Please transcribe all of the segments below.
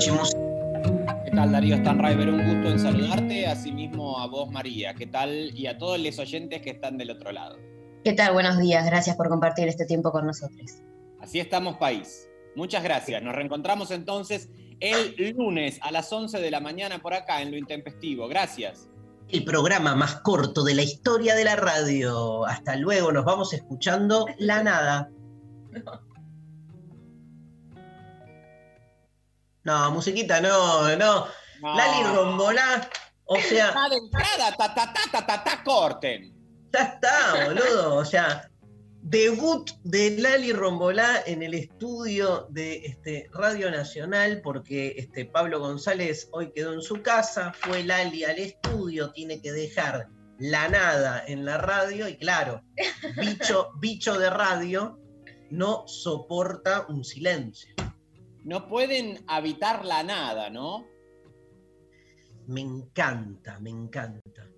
¿Qué tal, Darío Stanriver? Un gusto en saludarte, asimismo a vos, María. ¿Qué tal? Y a todos los oyentes que están del otro lado. ¿Qué tal? Buenos días. Gracias por compartir este tiempo con nosotros. Así estamos, país. Muchas gracias. Nos reencontramos entonces el lunes a las 11 de la mañana por acá en Lo Intempestivo. Gracias. El programa más corto de la historia de la radio. Hasta luego, nos vamos escuchando La Nada. No, musiquita, no, no. No. Lali Rombolá, o sea, de entrada, ta, ta, ta, ta, ta, ta, corten. ya está, boludo. O sea, debut de Lali Rombolá en el estudio de este, Radio Nacional, porque este, Pablo González hoy quedó en su casa, fue Lali al estudio, tiene que dejar la nada en la radio, y claro, bicho, bicho de radio no soporta un silencio. No pueden habitar la nada, ¿no? Me encanta, me encanta.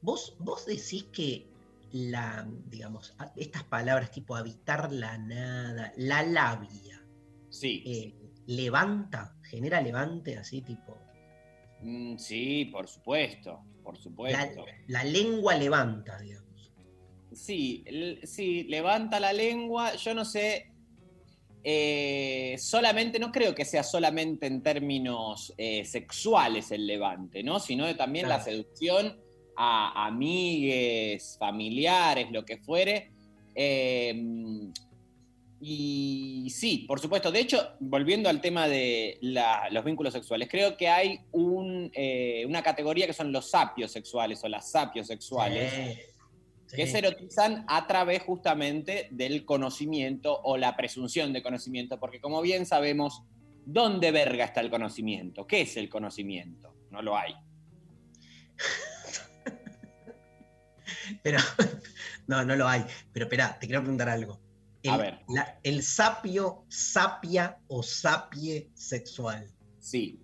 Vos, vos decís que la, digamos, estas palabras tipo habitar la nada, la labia, Sí. eh, levanta, genera levante así tipo. Mm, sí, por supuesto, por La, supuesto. la lengua levanta, digamos. Sí, sí, levanta la lengua. Yo no sé. Eh, solamente, no creo que sea solamente en términos eh, sexuales el levante, ¿no? Sino de también la seducción a amigues, familiares, lo que fuere. Eh, y sí, por supuesto. De hecho, volviendo al tema de la- los vínculos sexuales, creo que hay un, eh, una categoría que son los sapios sexuales o las sapios sexuales Sí, que se erotizan a través justamente del conocimiento o la presunción de conocimiento, porque como bien sabemos, ¿dónde verga está el conocimiento? ¿Qué es el conocimiento? No lo hay. Pero, no, no lo hay. Pero espera, te quiero preguntar algo. El, A ver. la- el sapio, sapia o sapie sexual, Sí.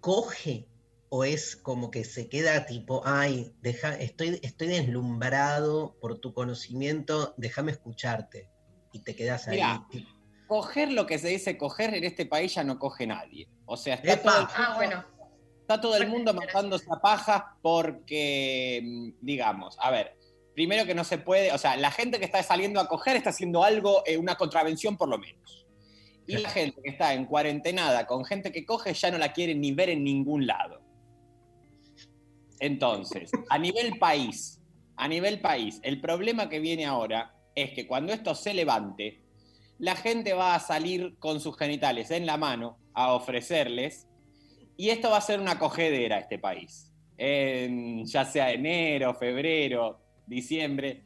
coge o es como que se queda tipo, ay, deja, estoy, estoy deslumbrado por tu conocimiento, déjame escucharte. Y te quedas ahí. Mirá. Coger lo que se dice coger en este país ya no coge nadie. O sea, está Epa. todo el Ah, bueno. Está todo el mundo matándose a paja porque, mm, digamos, a ver, primero que no se puede, o sea, la gente que está saliendo a coger está haciendo algo, eh, una contravención por lo menos. Y la gente que está en cuarentenada con gente que coge ya no la quiere ni ver en ningún lado. Entonces, a nivel país, a nivel país, el problema que viene ahora es que cuando esto se levante, la gente va a salir con sus genitales en la mano a ofrecerles y esto va a ser una cogedera este país. En, ya sea enero, febrero, diciembre.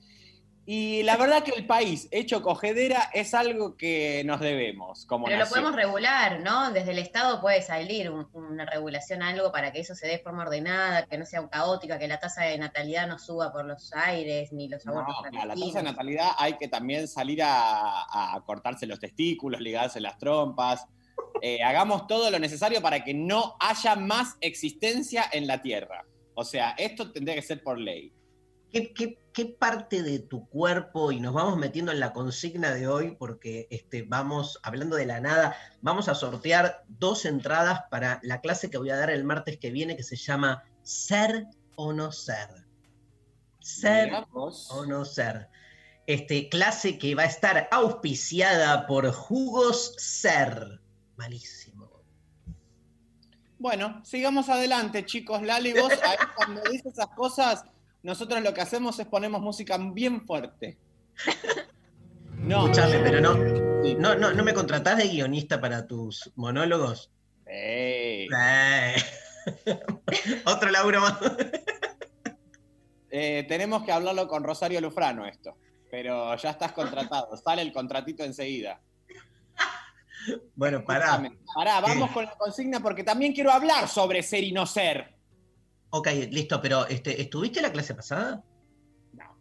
Y la verdad que el país hecho cogedera es algo que nos debemos. Como Pero lo podemos regular, ¿no? Desde el Estado puede salir un- una regulación, algo para que eso se dé de forma ordenada, que no sea caótica, que la tasa de natalidad no suba por los aires, ni los No, abortos a la tasa de natalidad hay que también salir a, a cortarse los testículos, ligarse las trompas. Eh, hagamos todo lo necesario para que no haya más existencia en la Tierra. O sea, esto tendría que ser por ley. ¿Qué, qué- qué parte de tu cuerpo, y nos vamos metiendo en la consigna de hoy, porque este, vamos, hablando de la nada, vamos a sortear dos entradas para la clase que voy a dar el martes que viene, que se llama Ser o no ser. Ser o no ser. Este, clase que va a estar auspiciada por Jugos Ser. Malísimo. Bueno, sigamos adelante, chicos. Lali, vos ahí cuando dices esas cosas, nosotros lo que hacemos es ponemos música bien fuerte. No, Escuchame, pero no, no, no, ¿no me contratás de guionista para tus monólogos? Ey. Eh. Otro laburo más. Eh, tenemos que hablarlo con Rosario Lufrano esto, pero ya estás contratado, sale el contratito enseguida. Bueno, pará. Pará, vamos con la consigna porque también quiero hablar sobre ser y no ser. Ok, listo, pero este, ¿estuviste la clase pasada? No.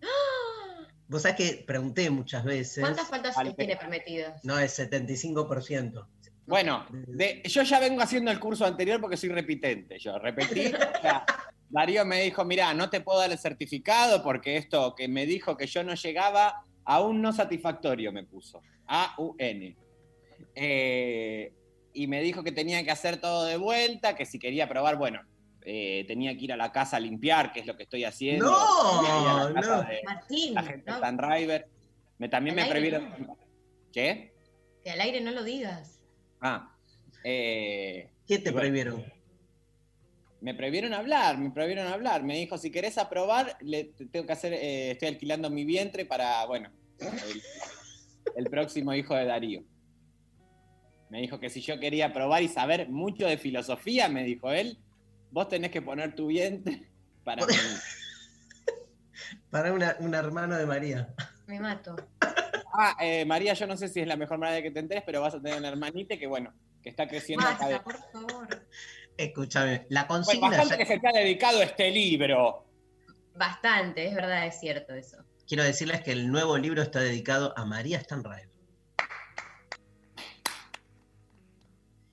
Vos sabés que pregunté muchas veces. ¿Cuántas faltas Vale. tiene permitidas? No, es 75%. Bueno, de- yo ya vengo haciendo el curso anterior porque soy repitente. Yo repetí. o sea, Darío me dijo, mira, no te puedo dar el certificado porque esto que me dijo que yo no llegaba, aún no satisfactorio me puso. A-U-N. Eh, y me dijo que tenía que hacer todo de vuelta, que si quería probar, bueno, eh, tenía que ir a la casa a limpiar, que es lo que estoy haciendo. No, Tenía que ir a la casa no. de Martín, la gente no, de Sunriver. Me, también me prohibieron... ¿Qué? que al aire no lo digas. Ah, eh, ¿Qué te bueno. prohibieron? me prohibieron hablar, me prohibieron hablar. Me dijo, si querés aprobar, le, tengo que hacer, eh, estoy alquilando mi vientre para, bueno, el, el próximo hijo de Darío. Me dijo que si yo quería aprobar y saber mucho de filosofía, me dijo él, vos tenés que poner tu vientre para mí. Para una, un hermano de María. Me mato. Ah, eh, María, yo no sé si es la mejor manera de que te enteres, pero vas a tener una hermanita que, bueno, que está creciendo Basta, por favor. Escúchame, la Bueno, consigna. bastante ya- que se te ha dedicado este libro. Bastante, es verdad, es cierto eso. Quiero decirles que el nuevo libro está dedicado a María Stanraev.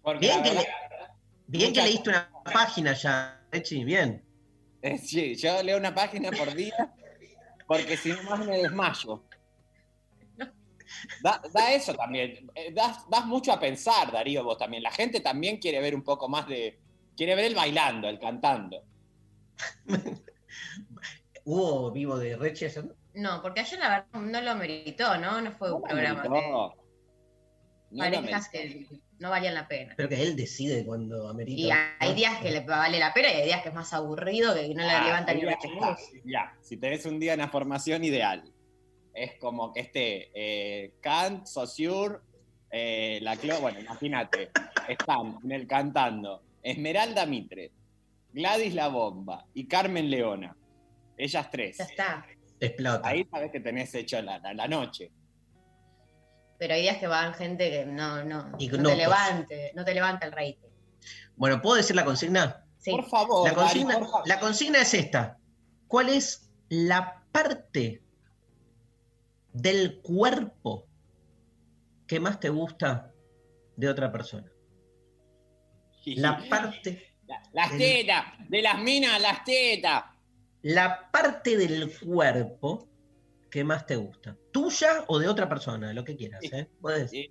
Porque Bien que, verdad- le- bien que leíste una página ya, Echi, bien. Eh, sí, yo leo una página por día porque si no más me desmayo. Da, da eso también. eh, Das, das mucho a pensar, Darío, vos también. La gente también quiere ver un poco más de. Quiere ver el bailando, el cantando. ¿Hubo vivo de Rechi ayer? No, porque ayer la verdad no lo meritó, ¿no? No fue un programa No, no lo parejas que no valían la pena. Pero que él decide cuando amerita. Y hay días que le vale la pena y hay días que es más aburrido, que no le Ah, levanta ni una chingada. Ya, si tenés un día en la formación ideal, es como que esté eh, Kant, Saussure, eh, la Clo, bueno, imagínate, están en el cantando Esmeralda Mitre, Gladys La Bomba y Carmen Leona. Ellas tres. Ya está. Explota. Ahí sabes que tenés hecho la, la- la noche. Pero hay días que van gente que no, no, no Ignotos. te levante, no te levanta el rating. Bueno, ¿puedo decir la consigna? Sí. Por favor, La consigna, por favor. la consigna es esta. ¿Cuál es la parte del cuerpo que más te gusta de otra persona? La parte, La- las tetas, de las minas, las tetas. la parte del cuerpo que más te gusta. ¿Tuya o de otra persona? Lo que quieras, ¿eh? Puedes- Eh,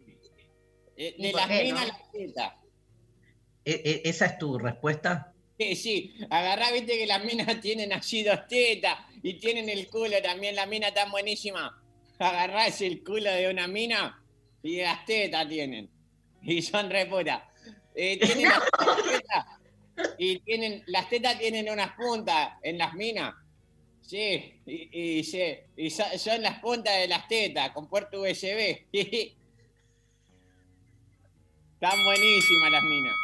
eh, ¿Y de por las qué, minas, no? las tetas. ¿E- e- ¿Esa es tu respuesta? Sí, sí, agarrá, viste que las minas tienen allí dos tetas y tienen el culo también, la mina tan buenísima. Agarrás el culo de una mina y las tetas tienen. Y son re putas. Eh, tienen las tetas y tienen, las tetas tienen unas puntas en las minas. Sí, y, y, sí, y so- son las puntas de las tetas con puerto USB. Están buenísimas las minas.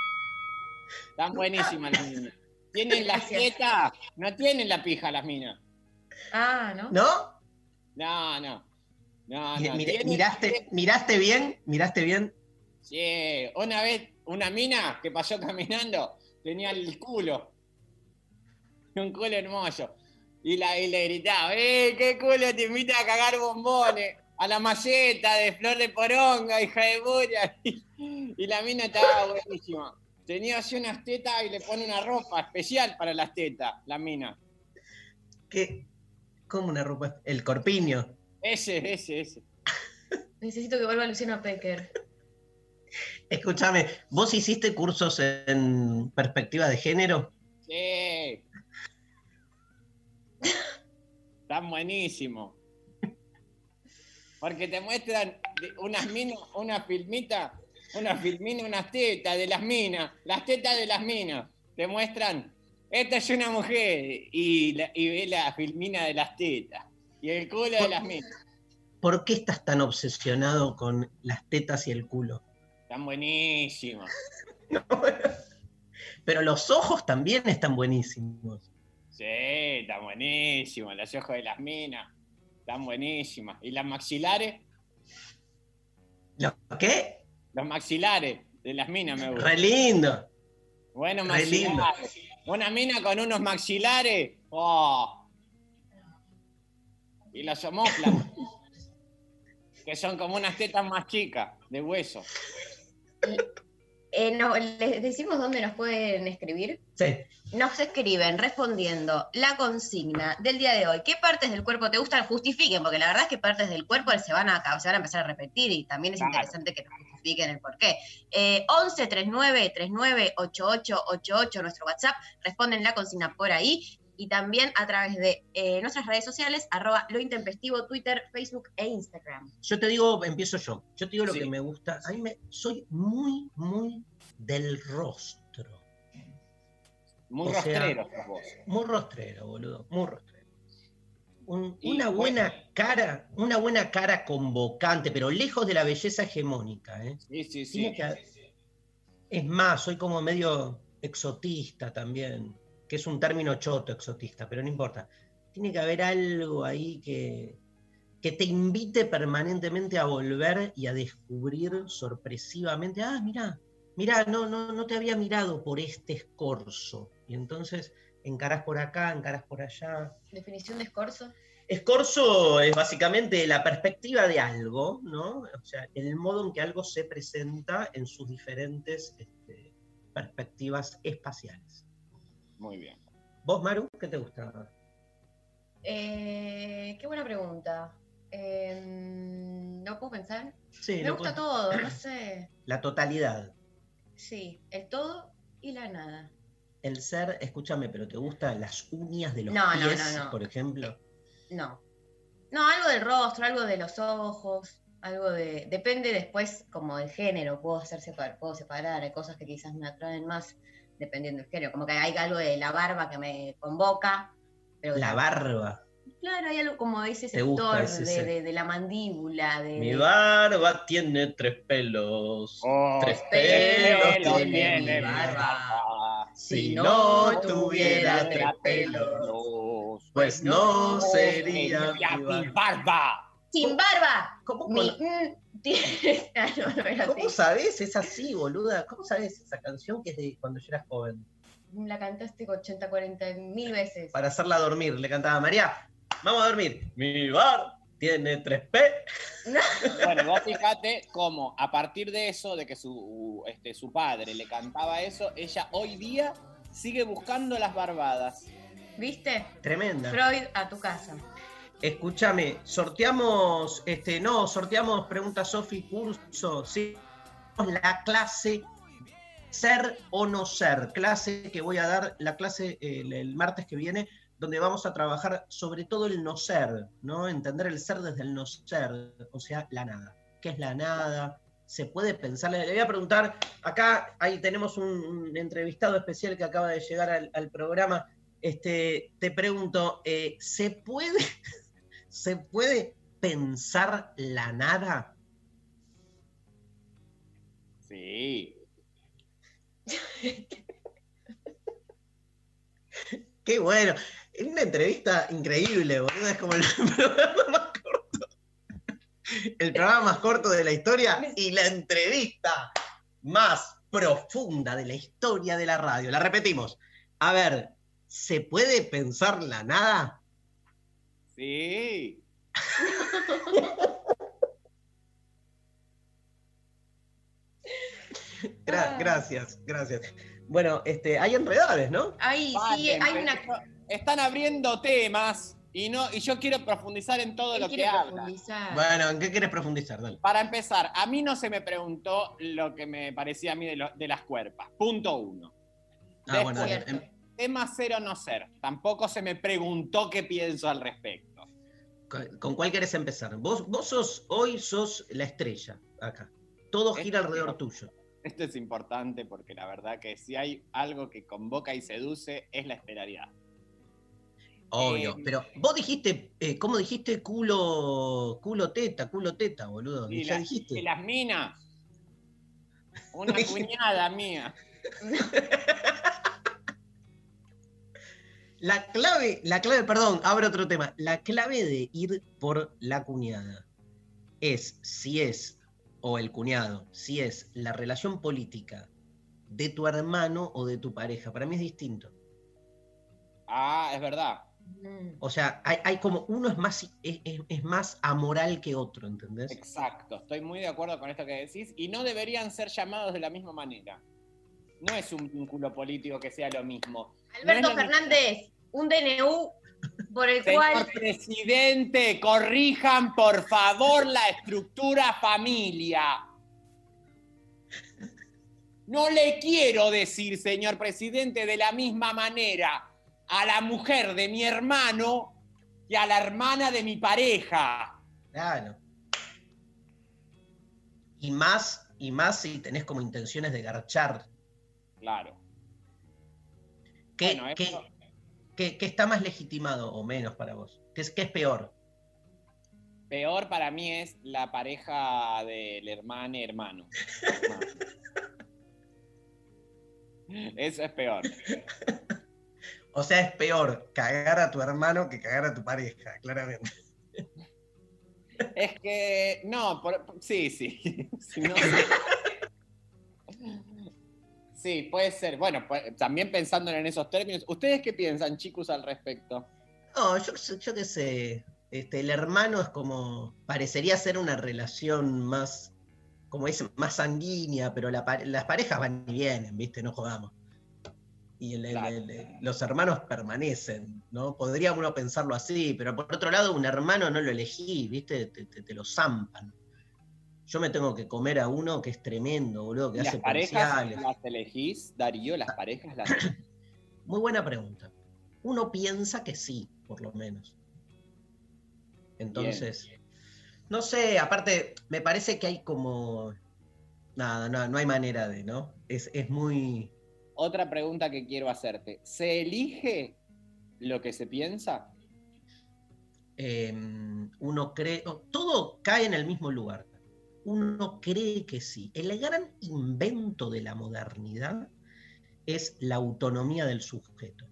Están buenísimas las minas. Tienen las tetas, no tienen la pija las minas. Ah, ¿no? ¿No? No, no. No, no. ¿Miraste, ¿Miraste bien? ¿Miraste bien? Sí, una vez una mina que pasó caminando tenía el culo. Un culo hermoso. Y, la, y le gritaba, ¡eh, qué culo te invita a cagar bombones! A la maceta de flor de poronga, hija de bulla. Y, la mina estaba buenísima. Tenía así unas tetas y le pone una ropa especial para las tetas, la mina. ¿Qué? ¿Cómo una ropa? El corpiño. Ese, ese, ese. Necesito que vuelva Luciano Pecker. Escúchame, ¿vos hiciste cursos en perspectiva de género? Sí. Están buenísimos. Porque te muestran unas minas, una filmita, una filmina, unas tetas de las minas, las tetas de las minas. Te muestran esta es una mujer y, la- y ve la filmina de las tetas y el culo de las minas. ¿Por qué estás tan obsesionado con las tetas y el culo? Están buenísimos. Pero los ojos también están buenísimos. Sí, están buenísimos. Los ojos de las minas están buenísimas. ¿Y las maxilares? ¿Lo qué? Los maxilares de las minas me gustan. Re lindo. Bueno, Re lindo. maxilares. Una mina con unos maxilares. ¡Oh! Y los homóplatos. que son como unas tetas más chicas, de hueso. Eh, no, ¿Les decimos dónde nos pueden escribir? Sí. Nos escriben respondiendo la consigna del día de hoy. ¿Qué partes del cuerpo te gustan? Justifiquen, porque la verdad es que partes del cuerpo se van a, se van a empezar a repetir y también es Claro. interesante que nos justifiquen el por qué. Eh, 11 39 39 88 88, nuestro WhatsApp. Responden la consigna por ahí. Y también a través de eh, nuestras redes sociales, arroba lo intempestivo, Twitter, Facebook e Instagram. Yo te digo, empiezo yo. Yo te digo lo Sí. que me gusta. A mí me, soy muy, muy del rostro. Muy O sea- sos vos. Muy rostrero, boludo. Muy rostrero. Un- una buena bueno. cara, una buena cara convocante, pero lejos de la belleza hegemónica, ¿eh? Sí, sí, sí. que- Es más, soy como medio exotista también, que es un término choto, exotista, pero no importa. Tiene que haber algo ahí que, que te invite permanentemente a volver y a descubrir sorpresivamente, ah, mirá, mirá, no, no, no te había mirado por este escorzo. Y entonces encarás por acá, encarás por allá. Definición de escorzo. Escorzo es básicamente la perspectiva de algo, ¿no? O sea, el modo en que algo se presenta en sus diferentes este, perspectivas espaciales. Muy bien. ¿Vos, Maru, qué te gusta? Eh, qué buena pregunta. Eh, ¿No puedo pensar? Sí, Me gusta puedo- todo, no sé. La totalidad. Sí, el todo y la nada. El ser, escúchame, pero ¿te gustan las uñas de los No, no, pies, no, no. por ejemplo? No. No, algo del rostro, algo de los ojos, algo de. Depende después como del género. Puedo hacer separ, puedo separar. Hay cosas que quizás me atraen más dependiendo del género. Como que hay algo de la barba que me convoca. Pero La barba. Claro, hay algo como ese sector, ese de, ser. de- de la mandíbula, de. Mi de- barba tiene tres pelos. Oh, Tres pelos pelos tiene tiene mi mi barba. Si no tuviera tres pelos, pues no sería mi barba. ¡Sin barba! ¿Cómo, Mi. Con- tiene- Ah, no, no era ¿Cómo así. sabes? Es así, boluda. ¿Cómo sabes esa canción que es de cuando yo era joven? La cantaste 80, 40 mil veces. Para hacerla dormir, le cantaba María, vamos a dormir. Mi bar tiene tres P. Bueno, vos fijate cómo a partir de eso, de que su, este, su padre le cantaba eso, ella hoy día sigue buscando las barbadas. ¿Viste? Tremenda. Freud a tu casa. Escúchame, sorteamos, este, no, sorteamos pregunta Sofi curso, sí. La clase ser o no ser, clase que voy a dar, la clase eh, el, martes que viene, donde vamos a trabajar sobre todo el no ser, ¿no? Entender el ser desde el no ser, o sea, la nada. ¿Qué es la nada? Se puede pensar, le voy a preguntar, acá ahí tenemos un, entrevistado especial que acaba de llegar al, al programa, este, te pregunto, eh, ¿se puede, ¿se puede pensar la nada? Sí. Qué bueno. Es una entrevista increíble, boludo. Es como el programa más corto. El programa más corto de la historia y la entrevista más profunda de la historia de la radio. La repetimos. A ver, ¿se puede pensar la nada? Sí. Gra- Ah. gracias, gracias. Bueno, este, hay enredades, ¿no? Ahí sí, hay una. Están abriendo temas y no y yo quiero profundizar en todo lo que profundizar. Bueno, ¿en qué quieres profundizar? Dale. Para empezar, a mí no se me preguntó lo que me parecía a mí de, lo- de las cuerpas. Punto uno. Ah, bueno, dale. Em- Tema ser o no ser. Tampoco se me preguntó qué pienso al respecto. ¿Con cuál querés empezar? Vos, vos sos, hoy sos la estrella acá. Todo gira Esto- alrededor tuyo. Esto es importante porque la verdad que si hay algo que convoca y seduce es la esperaridad. Obvio, Eh, pero vos dijiste, eh, ¿cómo dijiste? Culo, culo teta, culo teta, boludo. Y, ya la- dijiste. y las minas. Una cuñada mía. La clave, la clave, perdón, abro otro tema. La clave de ir por la cuñada es si es, o el cuñado, si es la relación política de tu hermano o de tu pareja. Para mí es distinto. Ah, es verdad. O sea, hay, hay como uno es más, es, es- es más amoral que otro, ¿entendés? Exacto, estoy muy de acuerdo con esto que decís y no deberían ser llamados de la misma manera. No es un vínculo político que sea lo mismo. Alberto No Fernández, un DNU por el Señor cual. presidente, corrijan por favor la estructura familia. No le quiero decir, señor presidente, de la misma manera a la mujer de mi hermano que a la hermana de mi pareja. Claro. Y más, y más si tenés como intenciones de garchar. Claro. ¿Qué, Bueno, qué- eso- qué- qué está más legitimado o menos para vos? ¿Qué es, qué es peor? Peor para mí es la pareja del hermano hermano. Hermano. Eso es peor. O sea, es peor cagar a tu hermano que cagar a tu pareja, claramente. Es que, no, por- sí, sí. Sí, no, Sí, puede ser. Bueno, pues, también pensando en esos términos, ¿ustedes qué piensan, chicos, al respecto? No, yo, sé- yo qué sé. Este, el hermano es como. Parecería ser una relación más. Como es más sanguínea, pero la las parejas van y vienen, ¿viste? No jodamos. Y el- el- Claro. el- el- los hermanos permanecen, ¿no? Podría uno pensarlo así, pero por otro lado, un hermano no lo elegí, ¿viste? Te, te- te lo zampan. Yo me tengo que comer a uno que es tremendo, boludo, que ¿Y hace ¿Las parejas las elegís, Darío? ¿Las parejas las Muy buena pregunta. Uno piensa que sí, por lo menos. Entonces, no sé, aparte, me parece que hay como. Nada, no, no hay manera de, ¿no? Es, es muy. Otra pregunta que quiero hacerte. ¿Se elige lo que se piensa? eh, uno cree. Todo cae en el mismo lugar. Uno cree que sí. El gran invento de la modernidad es la autonomía del sujeto.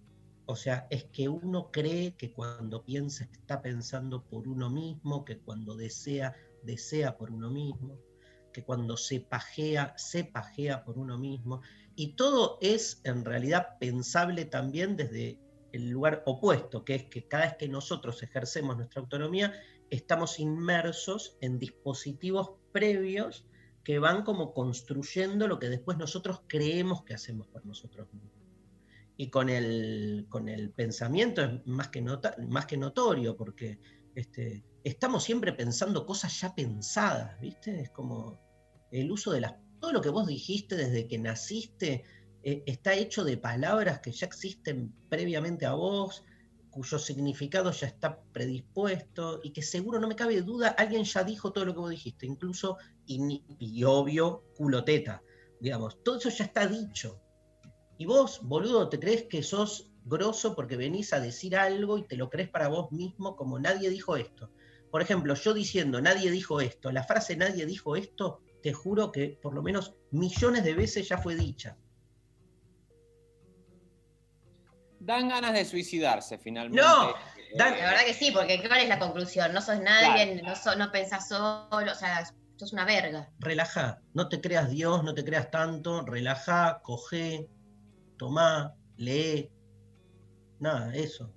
O sea, es que uno cree que cuando piensa está pensando por uno mismo, que cuando desea, desea por uno mismo, que cuando se pajea, se pajea por uno mismo. Y todo es en realidad pensable también desde el lugar opuesto, que es que cada vez que nosotros ejercemos nuestra autonomía, estamos inmersos en dispositivos previos que van como construyendo lo que después nosotros creemos que hacemos por nosotros mismos. Y con el, con el pensamiento es más que, nota- más que notorio, porque este, estamos siempre pensando cosas ya pensadas, ¿viste? Es como el uso de las... Todo lo que vos dijiste desde que naciste eh, está hecho de palabras que ya existen previamente a vos, cuyo significado ya está predispuesto y que seguro, no me cabe duda, alguien ya dijo todo lo que vos dijiste, incluso, y, obvio, culoteta, digamos, todo eso ya está dicho. Y vos, boludo, te crees que sos grosso porque venís a decir algo y te lo crees para vos mismo como nadie dijo esto. Por ejemplo, yo diciendo nadie dijo esto, la frase nadie dijo esto, te juro que por lo menos millones de veces ya fue dicha. Dan ganas de suicidarse finalmente. No, Eh, dan- La verdad que sí, porque ¿cuál es la conclusión? No sos nadie, no, so- no pensás solo, o sea, sos una verga. relaja, no te creas Dios, no te creas tanto, relaja, coge, tomá, lee, nada, eso.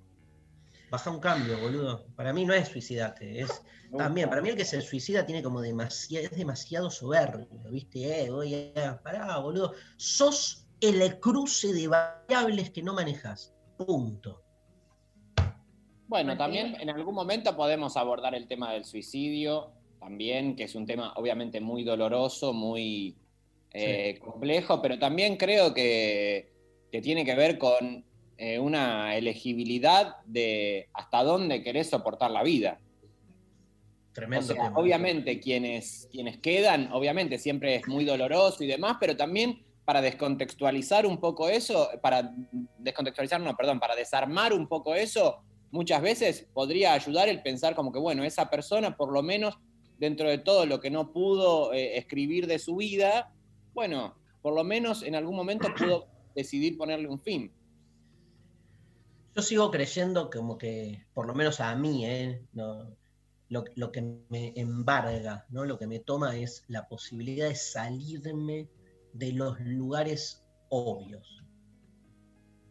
Baja un cambio, boludo. Para mí no es suicidarte, es también, para mí el que se suicida tiene como demasiado, es demasiado soberbio, ¿viste? Eh, voy a, pará, boludo. Sos el cruce de variables que no manejas. Punto. Bueno, también en algún momento podemos abordar el tema del suicidio, también, que es un tema obviamente muy doloroso, muy eh, complejo, pero también creo que, que tiene que ver con eh, una elegibilidad de hasta dónde querés soportar la vida. Tremendo O sea, tema. obviamente quienes, quienes quedan, obviamente siempre es muy doloroso y demás, pero también para descontextualizar un poco eso, para descontextualizar, no, perdón, para desarmar un poco eso, muchas veces podría ayudar el pensar como que, bueno, esa persona por lo menos dentro de todo lo que no pudo eh, escribir de su vida, bueno, por lo menos en algún momento pudo decidir ponerle un fin. Yo sigo creyendo como que, por lo menos a mí, ¿eh? No, lo, lo que me embarga, ¿no? lo que me toma es la posibilidad de salirme de los lugares obvios.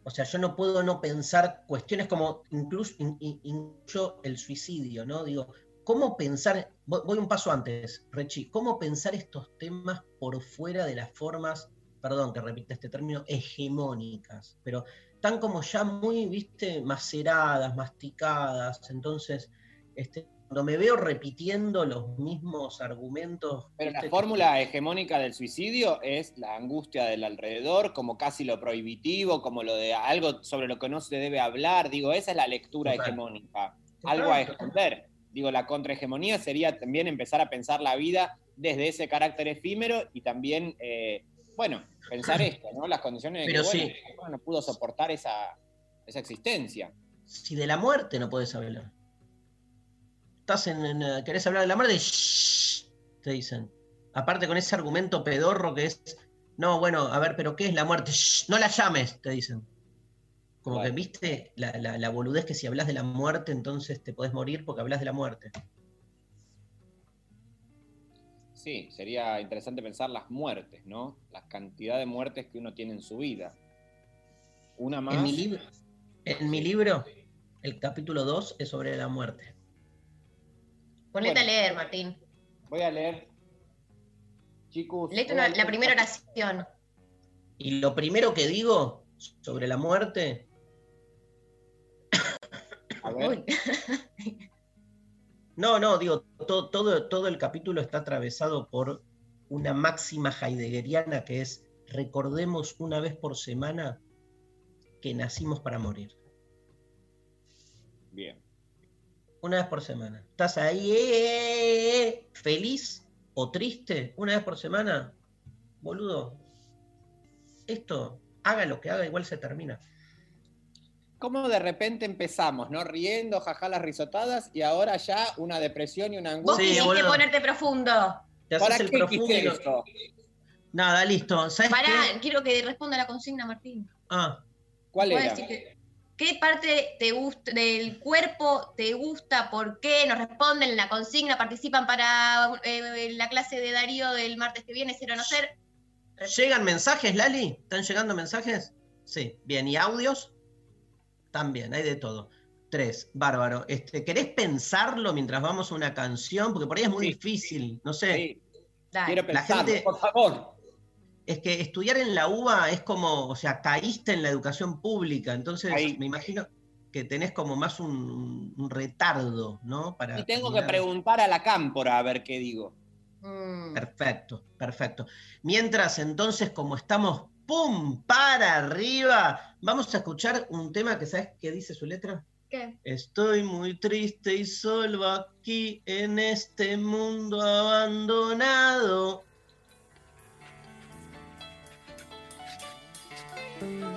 O sea, yo no puedo no pensar cuestiones como incluso, in- in- incluso el suicidio, ¿no? Digo, ¿cómo pensar, voy, voy un paso antes, Rechi, cómo pensar estos temas por fuera de las formas, perdón que repita este término, hegemónicas, pero están como ya muy, viste, maceradas, masticadas, entonces, este, cuando me veo repitiendo los mismos argumentos... Pero la fórmula hegemónica del suicidio es la angustia del alrededor, como casi lo prohibitivo, como lo de algo sobre lo que no se debe hablar. Digo, esa es la lectura Total. hegemónica. Total, algo a esconder. Digo, la contrahegemonía sería también empezar a pensar la vida desde ese carácter efímero y también, eh, bueno, pensar esto, ¿no? Las condiciones Pero que, bueno, sí. persona no pudo soportar esa, esa existencia. Si de la muerte no puedes hablar. Estás en, en, eh, querés hablar de la muerte, shh, te dicen. Aparte con ese argumento pedorro que es, no, bueno, a ver, pero ¿qué es la muerte? Shh, no la llames, te dicen. Como que viste la, la- la boludez que si hablas de la muerte, entonces te podés morir porque hablas de la muerte. Sí, sería interesante pensar las muertes, ¿no? La cantidad de muertes que uno tiene en su vida. Una más. En mi, libro, en mi libro, el capítulo 2 es sobre la muerte. Ponete Bueno. a leer, Martín. Voy a leer. Chicos. Leete una- la primera oración. Y lo primero que digo sobre la muerte A ver. Uy. No, no, digo, to- todo, todo el capítulo está atravesado por una máxima heideggeriana que es recordemos una vez por semana que nacimos para morir. Bien. Una vez por semana. ¿Estás ahí eh, eh, eh, feliz o triste una vez por semana? Boludo, esto, haga lo que haga, igual se termina. ¿Cómo de repente empezamos, no? Riendo, jaja, las risotadas, y ahora ya una depresión y una Vos angustia. Sí, quisiste ponerte profundo. Te ¿Para haces el qué profundo. Nada, listo. ¿Sabes Pará, qué? quiero que responda la consigna, Martín. Ah, ¿Cuál ¿Puedes era? decir que- ¿Qué parte te gusta, del cuerpo te gusta? ¿Por qué? Nos responden en la consigna, participan para eh, la clase de Darío del martes que viene, ser o no ser. ¿Llegan mensajes, Lali? ¿Están llegando mensajes? Sí, bien. ¿Y audios? También, hay de todo. Tres, bárbaro. Este, ¿Querés pensarlo mientras vamos a una canción? Porque por ahí es muy Sí. difícil, no sé. Sí, quiero La pensarlo, gente- por favor. Es que estudiar en la UBA es como, o sea, caíste en la educación pública, entonces Ahí. me imagino que tenés como más un, un retardo, ¿no? Para Y tengo que preguntar a la cámpora a ver qué digo. Mm. Perfecto, perfecto. Mientras entonces, como estamos ¡pum! para arriba, vamos a escuchar un tema que, ¿sabes qué dice su letra? ¿Qué? Estoy muy triste y solo aquí en este mundo abandonado. Estoy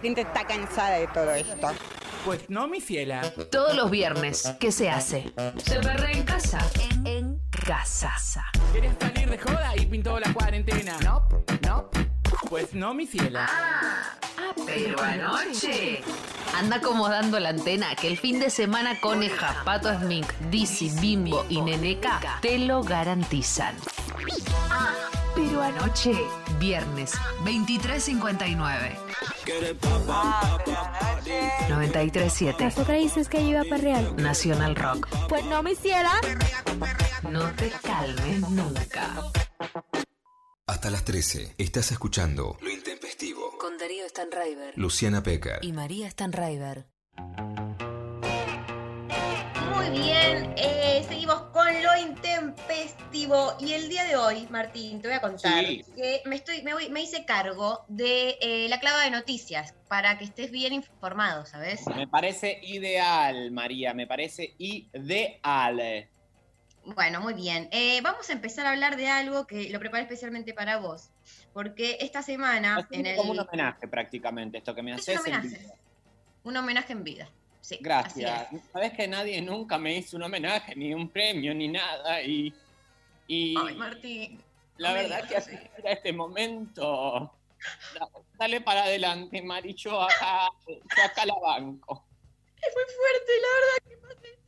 gente está cansada de todo esto. Pues no, mi ciela. Todos los viernes, ¿qué se hace? Se perrea en casa. En, en casa. ¿Quieres salir de joda y pintó la cuarentena? No, no. Pues no, mi ciela. Ah, pero anoche. Anda acomodando la antena que el fin de semana Coneja, Pato Smink, Dizzy, Bimbo y Neneca te lo garantizan. Ah, pero anoche, viernes, 23.59. 93.7 Azúcar dices que iba para real. Nacional Rock. Pues no me hiciera. No te calmes nunca. Hasta las 13 estás escuchando Lo Intempestivo. Con Darío Stanraiver Luciana Pecker. y María Stanraiver. Muy bien, eh, seguimos con lo intempestivo. Y el día de hoy, Martín, te voy a contar Sí. que me, estoy, me, voy- me hice cargo de eh, la clava de noticias para que estés bien informado, ¿sabes? Me parece ideal, María, me parece ideal. Bueno, muy bien. Eh, vamos a empezar a hablar de algo que lo preparé especialmente para vos. Porque esta semana, Es en el. como un homenaje prácticamente esto que me Es haces. un en homenaje. vida. Un homenaje en vida. Sí, Gracias. es. Sabes que nadie nunca me hizo un homenaje, ni un premio, ni nada. Y, y Ay, Martín. la verdad que a este momento. da- Dale para adelante, Mari. Yo acá, yo acá la banco. Es muy fuerte, la verdad que pasé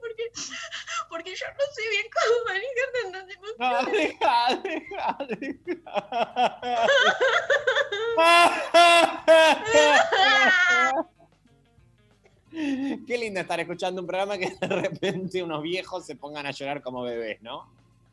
porque, porque yo no sé bien cómo manejar tantas emociones. No, deja, deja, deja. Qué lindo estar escuchando un programa que de repente unos viejos se pongan a llorar como bebés, ¿no?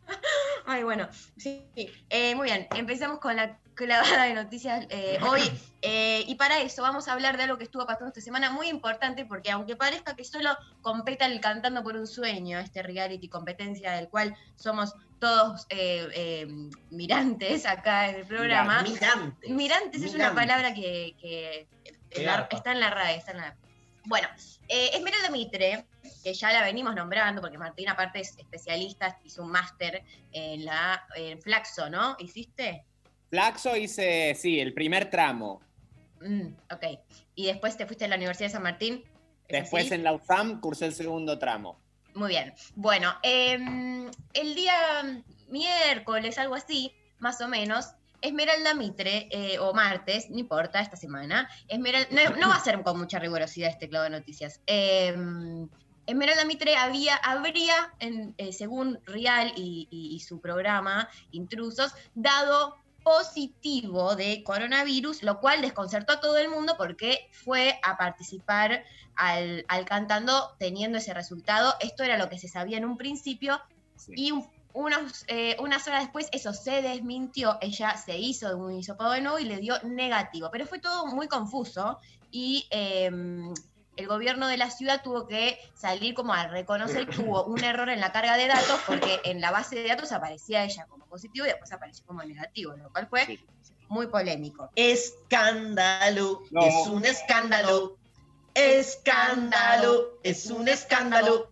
Ay, bueno, sí. Eh, muy bien, empezamos con la clavada de noticias eh, hoy. eh, y para eso vamos a hablar de algo que estuvo pasando esta semana muy importante, porque aunque parezca que solo competa el Cantando por un Sueño, este reality competencia del cual somos todos eh, eh, mirantes acá en el programa. Mirantes. Mirantes es una palabra que, que Qué en la- garpa. está en la RAE. Está en la... Bueno, eh, Esmeralda Mitre, que ya la venimos nombrando, porque Martín aparte es especialista, hizo un máster en la en Flaxo, ¿no? ¿Hiciste? Flaxo hice, sí, el primer tramo. Mm, ok. Y después te fuiste a la Universidad de San Martín. ¿es Después así? en la USAM cursé el segundo tramo. Muy bien. Bueno, em, el día miércoles, algo así, más o menos, Esmeralda Mitre, eh, o martes, no importa, esta semana, Esmeral- no, no va a ser con mucha rigurosidad este clavo de noticias. Em, Esmeralda Mitre había, habría, en, eh, según Rial y, y- y su programa Intrusos, dado positivo de coronavirus, lo cual desconcertó a todo el mundo porque fue a participar al, al cantando teniendo ese resultado. Esto era lo que se sabía en un principio Sí. y un- unos, eh, unas horas después eso se desmintió. Ella se hizo un hisopado de nuevo y le dio negativo, pero fue todo muy confuso y... em, el gobierno de la ciudad tuvo que salir como a reconocer que hubo un error en la carga de datos porque en la base de datos aparecía ella como positivo y después apareció como negativo, lo cual fue Sí. muy polémico. Escándalo, No. es un escándalo. Escándalo, es un escándalo.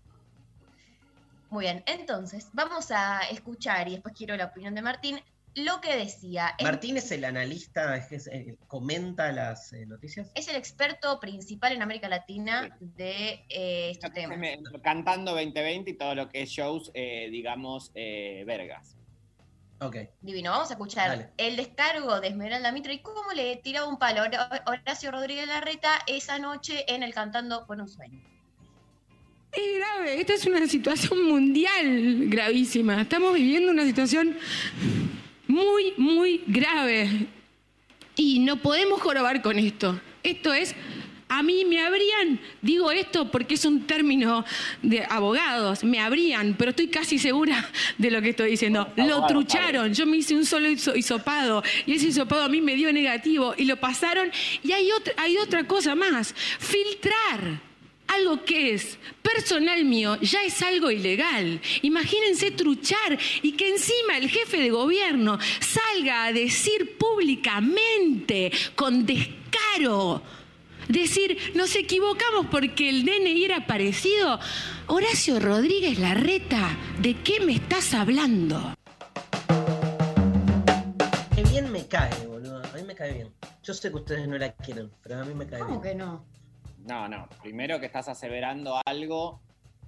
Muy bien, entonces vamos a escuchar y después quiero la opinión de Martín, lo que decía. Martín es el analista, es que es- eh, comenta las eh, noticias. es el experto principal en América Latina de eh, este tema. Cantando 2020 y todo lo que es shows, eh, digamos, eh, vergas. Ok. Divino, vamos a escuchar Dale. el descargo de Esmeralda Mitre y cómo le tiraba un palo a Horacio Rodríguez Larreta esa noche en el Cantando con un sueño. Es grave, esta es una situación mundial gravísima. Estamos viviendo una situación muy, muy grave. Y no podemos jorobar con esto. Esto es, a mí me habrían, digo esto porque es un término de abogados, me habrían, pero estoy casi segura de lo que estoy diciendo. Lo trucharon, yo me hice un solo hiso- hisopado y ese hisopado a mí me dio negativo y lo pasaron. Y hay otra, hay otra cosa más, filtrar algo que es personal mío ya es algo ilegal. Imagínense truchar y que encima el jefe de gobierno salga a decir públicamente, con descaro, decir, nos equivocamos porque el DNI era parecido. Horacio Rodríguez Larreta, ¿de qué me estás hablando? Qué bien me cae, boludo. A mí me cae bien. Yo sé que ustedes no la quieren, pero a mí me cae ¿Cómo bien. que no? No, no. Primero que estás aseverando algo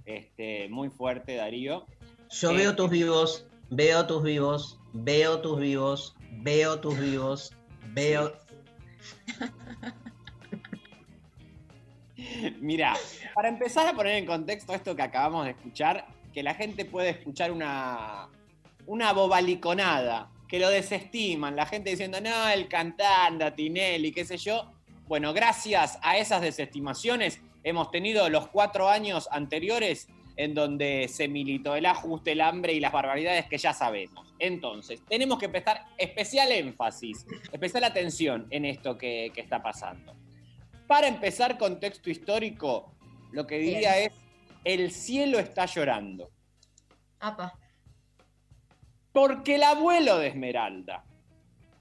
este, muy fuerte, Darío. Yo Eh, veo tus vivos, veo tus vivos, veo tus vivos, veo tus vivos, veo. Mira, para empezar a poner en contexto esto que acabamos de escuchar, que la gente puede escuchar una, una bobaliconada, que lo desestiman, la gente diciendo, no, el cantante, Tinelli, qué sé yo. Bueno, gracias a esas desestimaciones hemos tenido los cuatro años anteriores en donde se militó el ajuste, el hambre y las barbaridades que ya sabemos. Entonces, tenemos que prestar especial énfasis, especial atención en esto que, que está pasando. Para empezar, contexto histórico, lo que diría Bien. es, el cielo está llorando. Apa. Porque el abuelo de Esmeralda,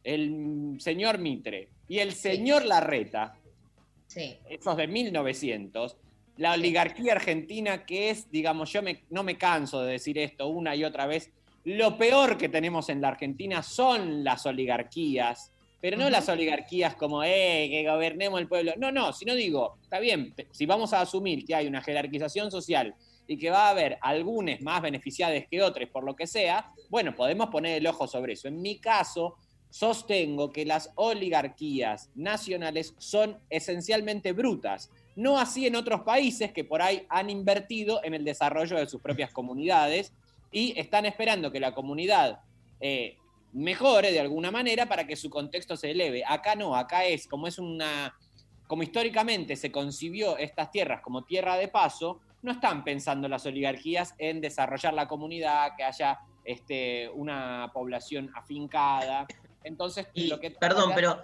el señor Mitre y el señor Larreta, Sí. esos de 1900, la oligarquía argentina que es, digamos, yo me- no me canso de decir esto una y otra vez, lo peor que tenemos en la Argentina son las oligarquías, pero no Ujú. las oligarquías como, eh, que gobernemos el pueblo. No, no, sino digo, está bien, si vamos a asumir que hay una jerarquización social y que va a haber algunos más beneficiados que otros por lo que sea, bueno, podemos poner el ojo sobre eso. En mi caso, sostengo que las oligarquías nacionales son esencialmente brutas. No así en otros países que por ahí han invertido en el desarrollo de sus propias comunidades y están esperando que la comunidad eh, mejore de alguna manera para que su contexto se eleve. Acá no, acá es como es una, como históricamente se concibió estas tierras como tierra de paso, no están pensando las oligarquías en desarrollar la comunidad, que haya este, una población afincada. Entonces, Y, lo que perdón, pero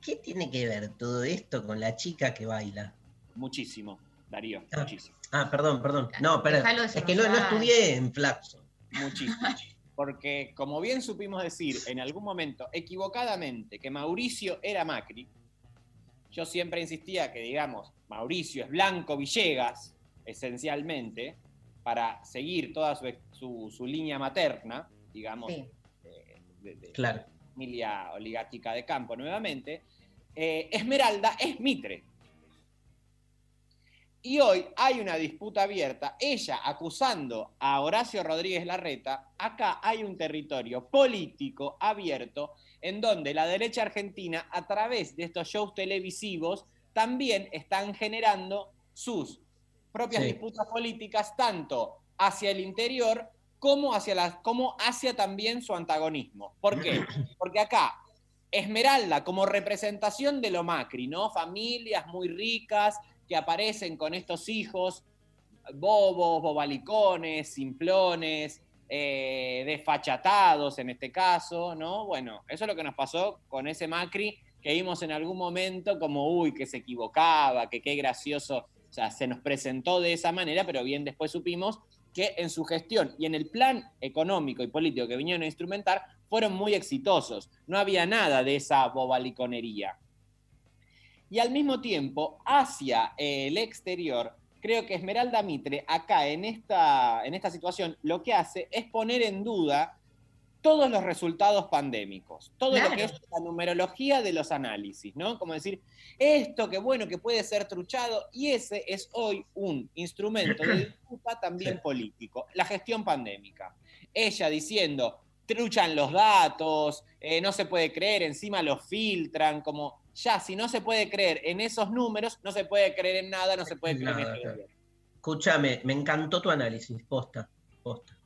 ¿qué tiene que ver todo esto con la chica que baila? Muchísimo, Darío, Ah. muchísimo. Ah, perdón, perdón. No, pero es que no, no estudié en Flaxo. Muchísimo. Porque, como bien supimos decir en algún momento, equivocadamente, que Mauricio era Macri, yo siempre insistía que, digamos, Mauricio es Blanco Villegas, esencialmente, para seguir toda su, su- su línea materna, digamos, Sí. de, de Claro. Familia oligárquica de campo nuevamente, eh, Esmeralda es Mitre. Y hoy hay una disputa abierta, ella acusando a Horacio Rodríguez Larreta, acá hay un territorio político abierto en donde la derecha argentina, a través de estos shows televisivos, también están generando sus propias Sí. disputas políticas, tanto hacia el interior como hacia, las, como hacia también su antagonismo. ¿Por qué? Porque acá Esmeralda como representación de lo Macri, ¿no? Familias muy ricas que aparecen con estos hijos bobos, bobalicones, simplones, eh, desfachatados en este caso, ¿no? Bueno, eso es lo que nos pasó con ese Macri que vimos en algún momento como, uy, que se equivocaba, que qué gracioso, o sea, se nos presentó de esa manera, pero bien después supimos que en su gestión y en el plan económico y político que vinieron a instrumentar fueron muy exitosos. No había nada de esa bobaliconería. Y al mismo tiempo, hacia el exterior, creo que Esmeralda Mitre, acá en esta, en esta situación, lo que hace es poner en duda todos los resultados pandémicos, todo lo que es la numerología de los análisis, ¿no? Como decir, esto que bueno, que puede ser truchado, y ese es hoy un instrumento de disputa también Sí. político, la gestión pandémica. Ella diciendo, truchan los datos, eh, no se puede creer, encima los filtran, como ya, si no se puede creer en esos números, no se puede creer en nada, no se puede creer Nada, en esto. Escúchame, me encantó tu análisis, posta, posta.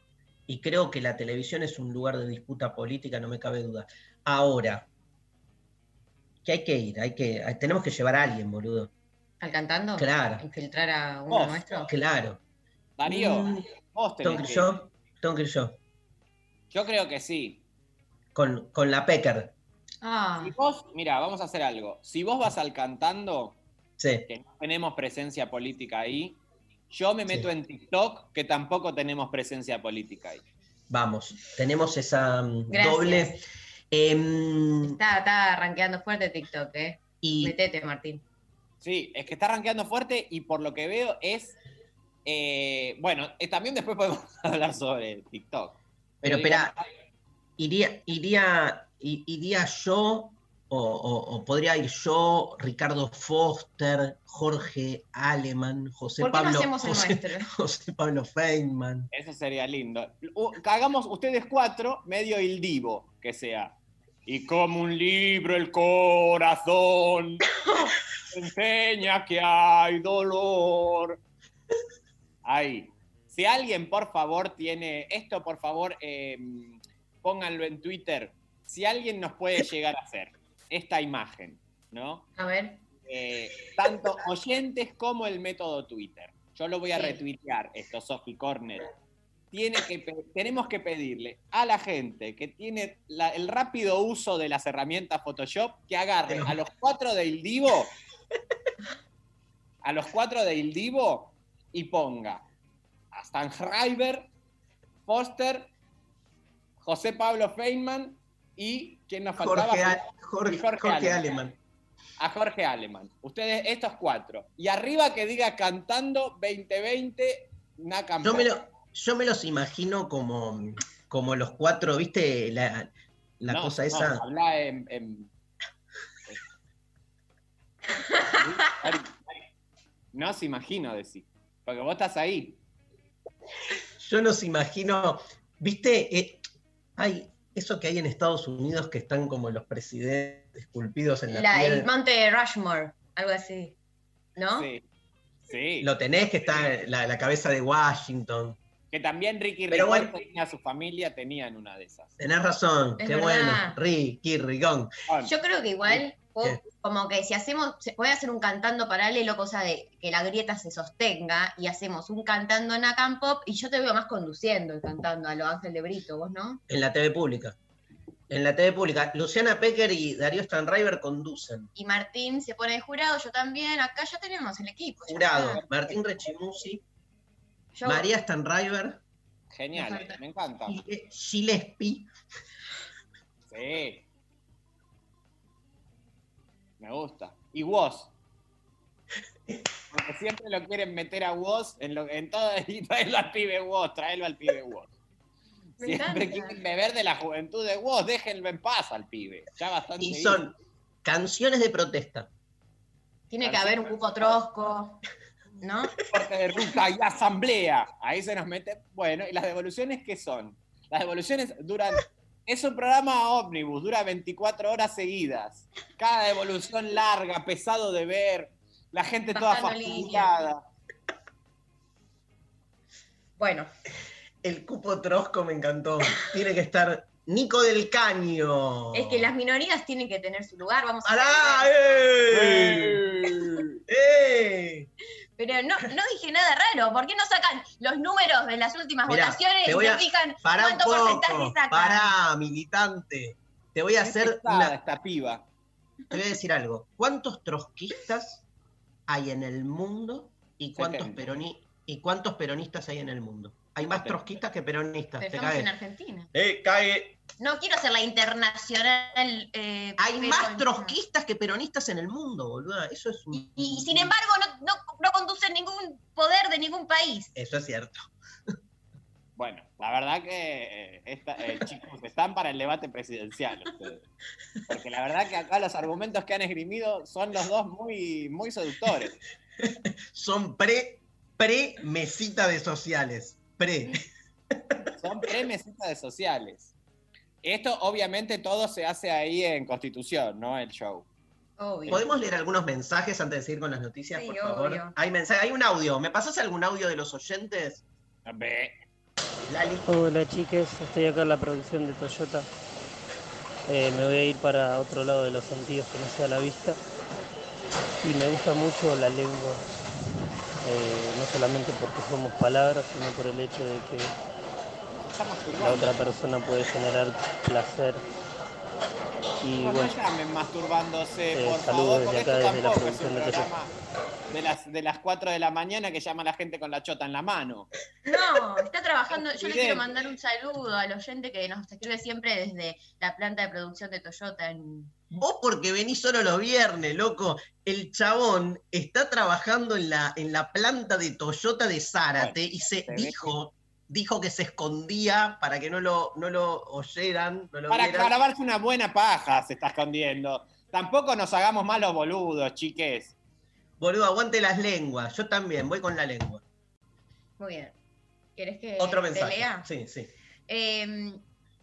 Y creo que la televisión es un lugar de disputa política, no me cabe duda. Ahora, que hay que ir, hay que, hay- tenemos que llevar a alguien, boludo. ¿Al cantando? Claro. ¿Infiltrar a uno Vos, nuestro? Claro. Darío, Mm, vos tenés que- yo, tengo que ir yo. Yo creo que sí. Con, con la Pecker. Ah, Si vos, mira, vamos a hacer algo. Si vos vas al cantando, Sí. que no tenemos presencia política ahí, yo me meto Sí. en TikTok, que tampoco tenemos presencia política ahí. Vamos, tenemos esa mm, Gracias. doble. Em, está, está rankeando fuerte TikTok, ¿eh? y Metete, Martín. Sí, es que está rankeando fuerte y por lo que veo es. eh, bueno, eh, también después podemos hablar sobre TikTok. Pero espera, iría, iría, iría yo, o, o- o podría ir yo, Ricardo Foster, Jorge Aleman, José ¿Por qué no Pablo, hacemos el José, nuestro? José Pablo Feynman. Eso sería lindo. Hagamos ustedes cuatro, medio il divo, que sea. Y como un libro el corazón enseña que hay dolor. Ahí. Si alguien, por favor, tiene esto, por favor, eh, pónganlo en Twitter. Si alguien nos puede llegar a hacer esta imagen, ¿no? A ver. Eh, tanto oyentes como el método Twitter. Yo lo voy a Sí. retuitear, esto, Sophie Corner. Tiene que, pe- tenemos que pedirle a la gente que tiene la- el rápido uso de las herramientas Photoshop que agarre a los cuatro de Ildivo, a los cuatro de Ildivo y ponga a Stan Schreiber, Foster, José Pablo Feynman y ¿quién nos faltaba? Jorge, A- Jorge, Jorge Jorge Aleman. Aleman. a Jorge Aleman. Ustedes, estos cuatro. Y arriba que diga cantando 2020, Nakam. Yo me, lo- yo me los imagino como, como los cuatro, ¿viste? La, la No, cosa no, esa. habla en. en- No se imagino decir. Porque vos estás ahí. Yo los imagino, ¿viste? Eh, hay eso que hay en Estados Unidos que están como los presidentes esculpidos en la, La- el monte Rushmore, algo así. ¿no? Sí. Sí. Lo tenés que está la, la cabeza de Washington. Que también Ricky Pero Ricón bueno. tenía su familia, tenían una de esas. Tenés razón, Es qué verdad. bueno. Ricky, Rigón. Yo creo que igual, ¿Qué? como que si hacemos, se puede hacer un cantando paralelo, cosa de que la grieta se sostenga, y hacemos un cantando en Acam Pop, y yo te veo más conduciendo y cantando a lo Ángel de Brito, vos, ¿no? En la TV pública. En la TV pública. Luciana Pecker y Darío Stanriver conducen. Y Martín se pone de jurado, yo también, acá ya tenemos el equipo. Jurado. está. Martín Rechimusi, Yo- María Stanriver, Genial, Me encanta. Gile- Gillespie. Sí. Me gusta. Y Woz. Porque siempre lo quieren meter a Woz en, lo, en todo y traerlo al pibe Woz, traerlo al pibe Woz. Me Siempre encanta. quieren beber de la juventud de Woz, déjenlo en paz al pibe. Ya bastante. Y son canciones de protesta. Tiene que haber un cupo trosco, ¿no? corte de ruta y asamblea. Ahí se nos mete. Bueno, ¿y las devoluciones qué son? Las devoluciones duran. Es un programa ómnibus, dura 24 horas seguidas. Cada devolución larga, pesado de ver. La gente toda fastidiada. Bueno, El cupo trosco me encantó. Tiene que estar Nico del Caño. es que las minorías tienen que tener su lugar, vamos a ¡Pará! ¡Eh! ¡Eh! Pero no, no dije nada raro, ¿por qué no sacan los números de las últimas Mirá, votaciones te y voy se a- fijan Pará un cuánto porcentaje sacan? Pará, militante. Te voy a hacer Pesada una, esta piba. te voy a decir algo. ¿Cuántos trotskistas hay en el mundo y cuántos, 70. peroni- y cuántos peronistas hay en el mundo? Hay más 70. trotskistas que peronistas. Pero Te estamos en. Argentina. Eh, cae. No quiero hacer la internacional. eh, Hay más trotskistas que peronistas en el mundo, boluda. Eso es un- Y, y sin embargo, no, no, no conducen ningún poder de ningún país. Eso es cierto. Bueno, la verdad que eh, esta- eh, chicos, están para el debate presidencial ustedes. Porque la verdad que acá los argumentos que han esgrimido son los dos muy, muy seductores. Son pre, pre mesita de sociales. Pre. Son pre-mesitas de sociales. Esto obviamente todo se hace ahí en Constitución, ¿no? El show. Obvio. ¿Podemos leer algunos mensajes antes de seguir con las noticias, Sí, por favor? obvio. Hay mensaje, hay un audio. ¿Me pasas algún audio de los oyentes? Lali. Hola chiques, estoy acá en la producción de Toyota. Eh, me voy a ir para otro lado de los sentidos que no sea la vista. Y me gusta mucho la lengua, eh, no solamente porque somos palabras, sino por el hecho de que la otra persona puede generar placer. Y No, bueno, no llamen masturbándose, Eh, por saludos favor, desde porque acá, esto desde la tampoco es un producción de de las, de las 4 de la mañana que llama la gente con la chota en la mano. No, está trabajando. Yo le quiero mandar un saludo al oyente que nos escribe siempre desde la planta de producción de Toyota. En... Vos porque venís solo los viernes, loco. El chabón está trabajando en la, en la planta de Toyota de Zárate y se dijo, dijo que se escondía para que no lo, no lo oyeran, no lo Para vieran. grabarse una buena paja se está escondiendo. Tampoco nos hagamos malos boludos, chiques. Boludo, aguante las lenguas. Yo también, voy con la lengua. Muy bien. ¿Querés que Otro te mensaje. lea? Sí, sí. Eh,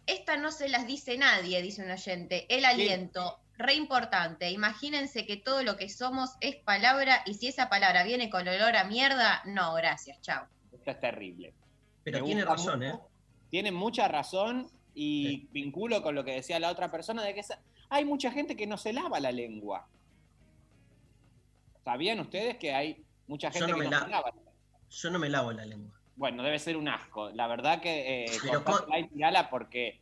esta no se las dice nadie, dice un oyente. El aliento, re importante. Imagínense que todo lo que somos es palabra y si esa palabra viene con olor a mierda, no, gracias, chao. Esto es terrible. Pero tiene razón, mucho. ¿eh? Tiene mucha razón y vinculo con lo que decía la otra persona de que hay mucha gente que no se lava la lengua. ¿Sabían ustedes que hay mucha gente no que no la- se lava? Yo no me lavo la lengua. Bueno, debe ser un asco. La verdad que eh, Pero cortátela y tirala porque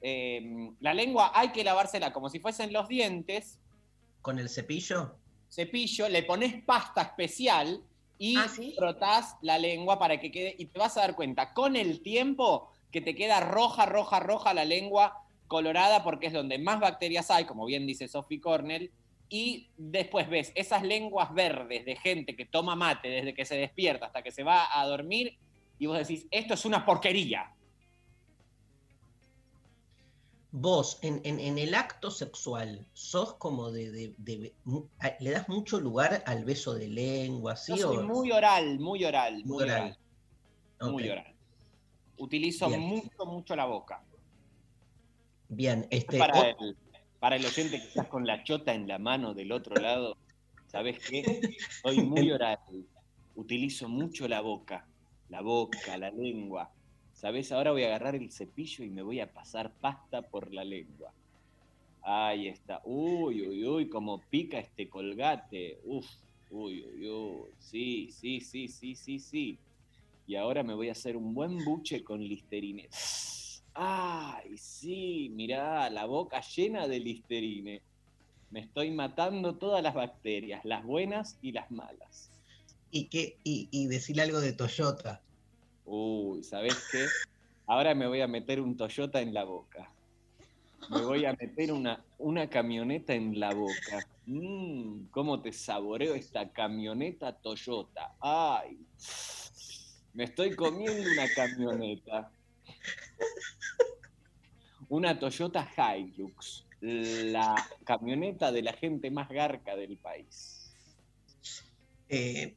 eh, la lengua hay que lavársela como si fuesen los dientes, ¿Con el cepillo? cepillo, le pones pasta especial y ¿Ah, sí? frotás la lengua para que quede, y te vas a dar cuenta con el tiempo que te queda roja, roja, roja la lengua colorada porque es donde más bacterias hay, como bien dice Sophie Cornell, y después ves esas lenguas verdes de gente que toma mate desde que se despierta hasta que se va a dormir y vos decís, esto es una porquería. Vos, en, en- en el acto sexual, ¿sos como de, de- ¿Le das mucho lugar al beso de lengua, ¿sí? Yo soy o- muy oral, muy oral, muy, Muy oral. oral. Muy oral. Utilizo Bien. mucho, mucho la boca. Bien, este. para, o- el, para el oyente que estás con la chota en la mano del otro lado, ¿sabes qué? Soy muy oral. Utilizo mucho la boca. La boca, la lengua. ¿Sabes? Ahora voy a agarrar el cepillo y me voy a pasar pasta por la lengua. Ahí está. Uy, uy, uy, como pica este colgate. Uf, uy, uy, uy. Sí, sí, sí, sí, sí, sí. Y ahora me voy a hacer un buen buche con listerine. Ay, sí, mirá, la boca llena de listerine. Me estoy matando todas las bacterias, las buenas y las malas. y, qué, y, y decirle algo de Toyota. Uy, ¿sabes qué? Ahora me voy a meter un Toyota en la boca. Me voy a meter una, una camioneta en la boca. Mmm, ¿Cómo te saboreo esta camioneta Toyota? ¡Ay! Me estoy comiendo una camioneta. Una Toyota Hilux. La camioneta de la gente más garca del país. Eh,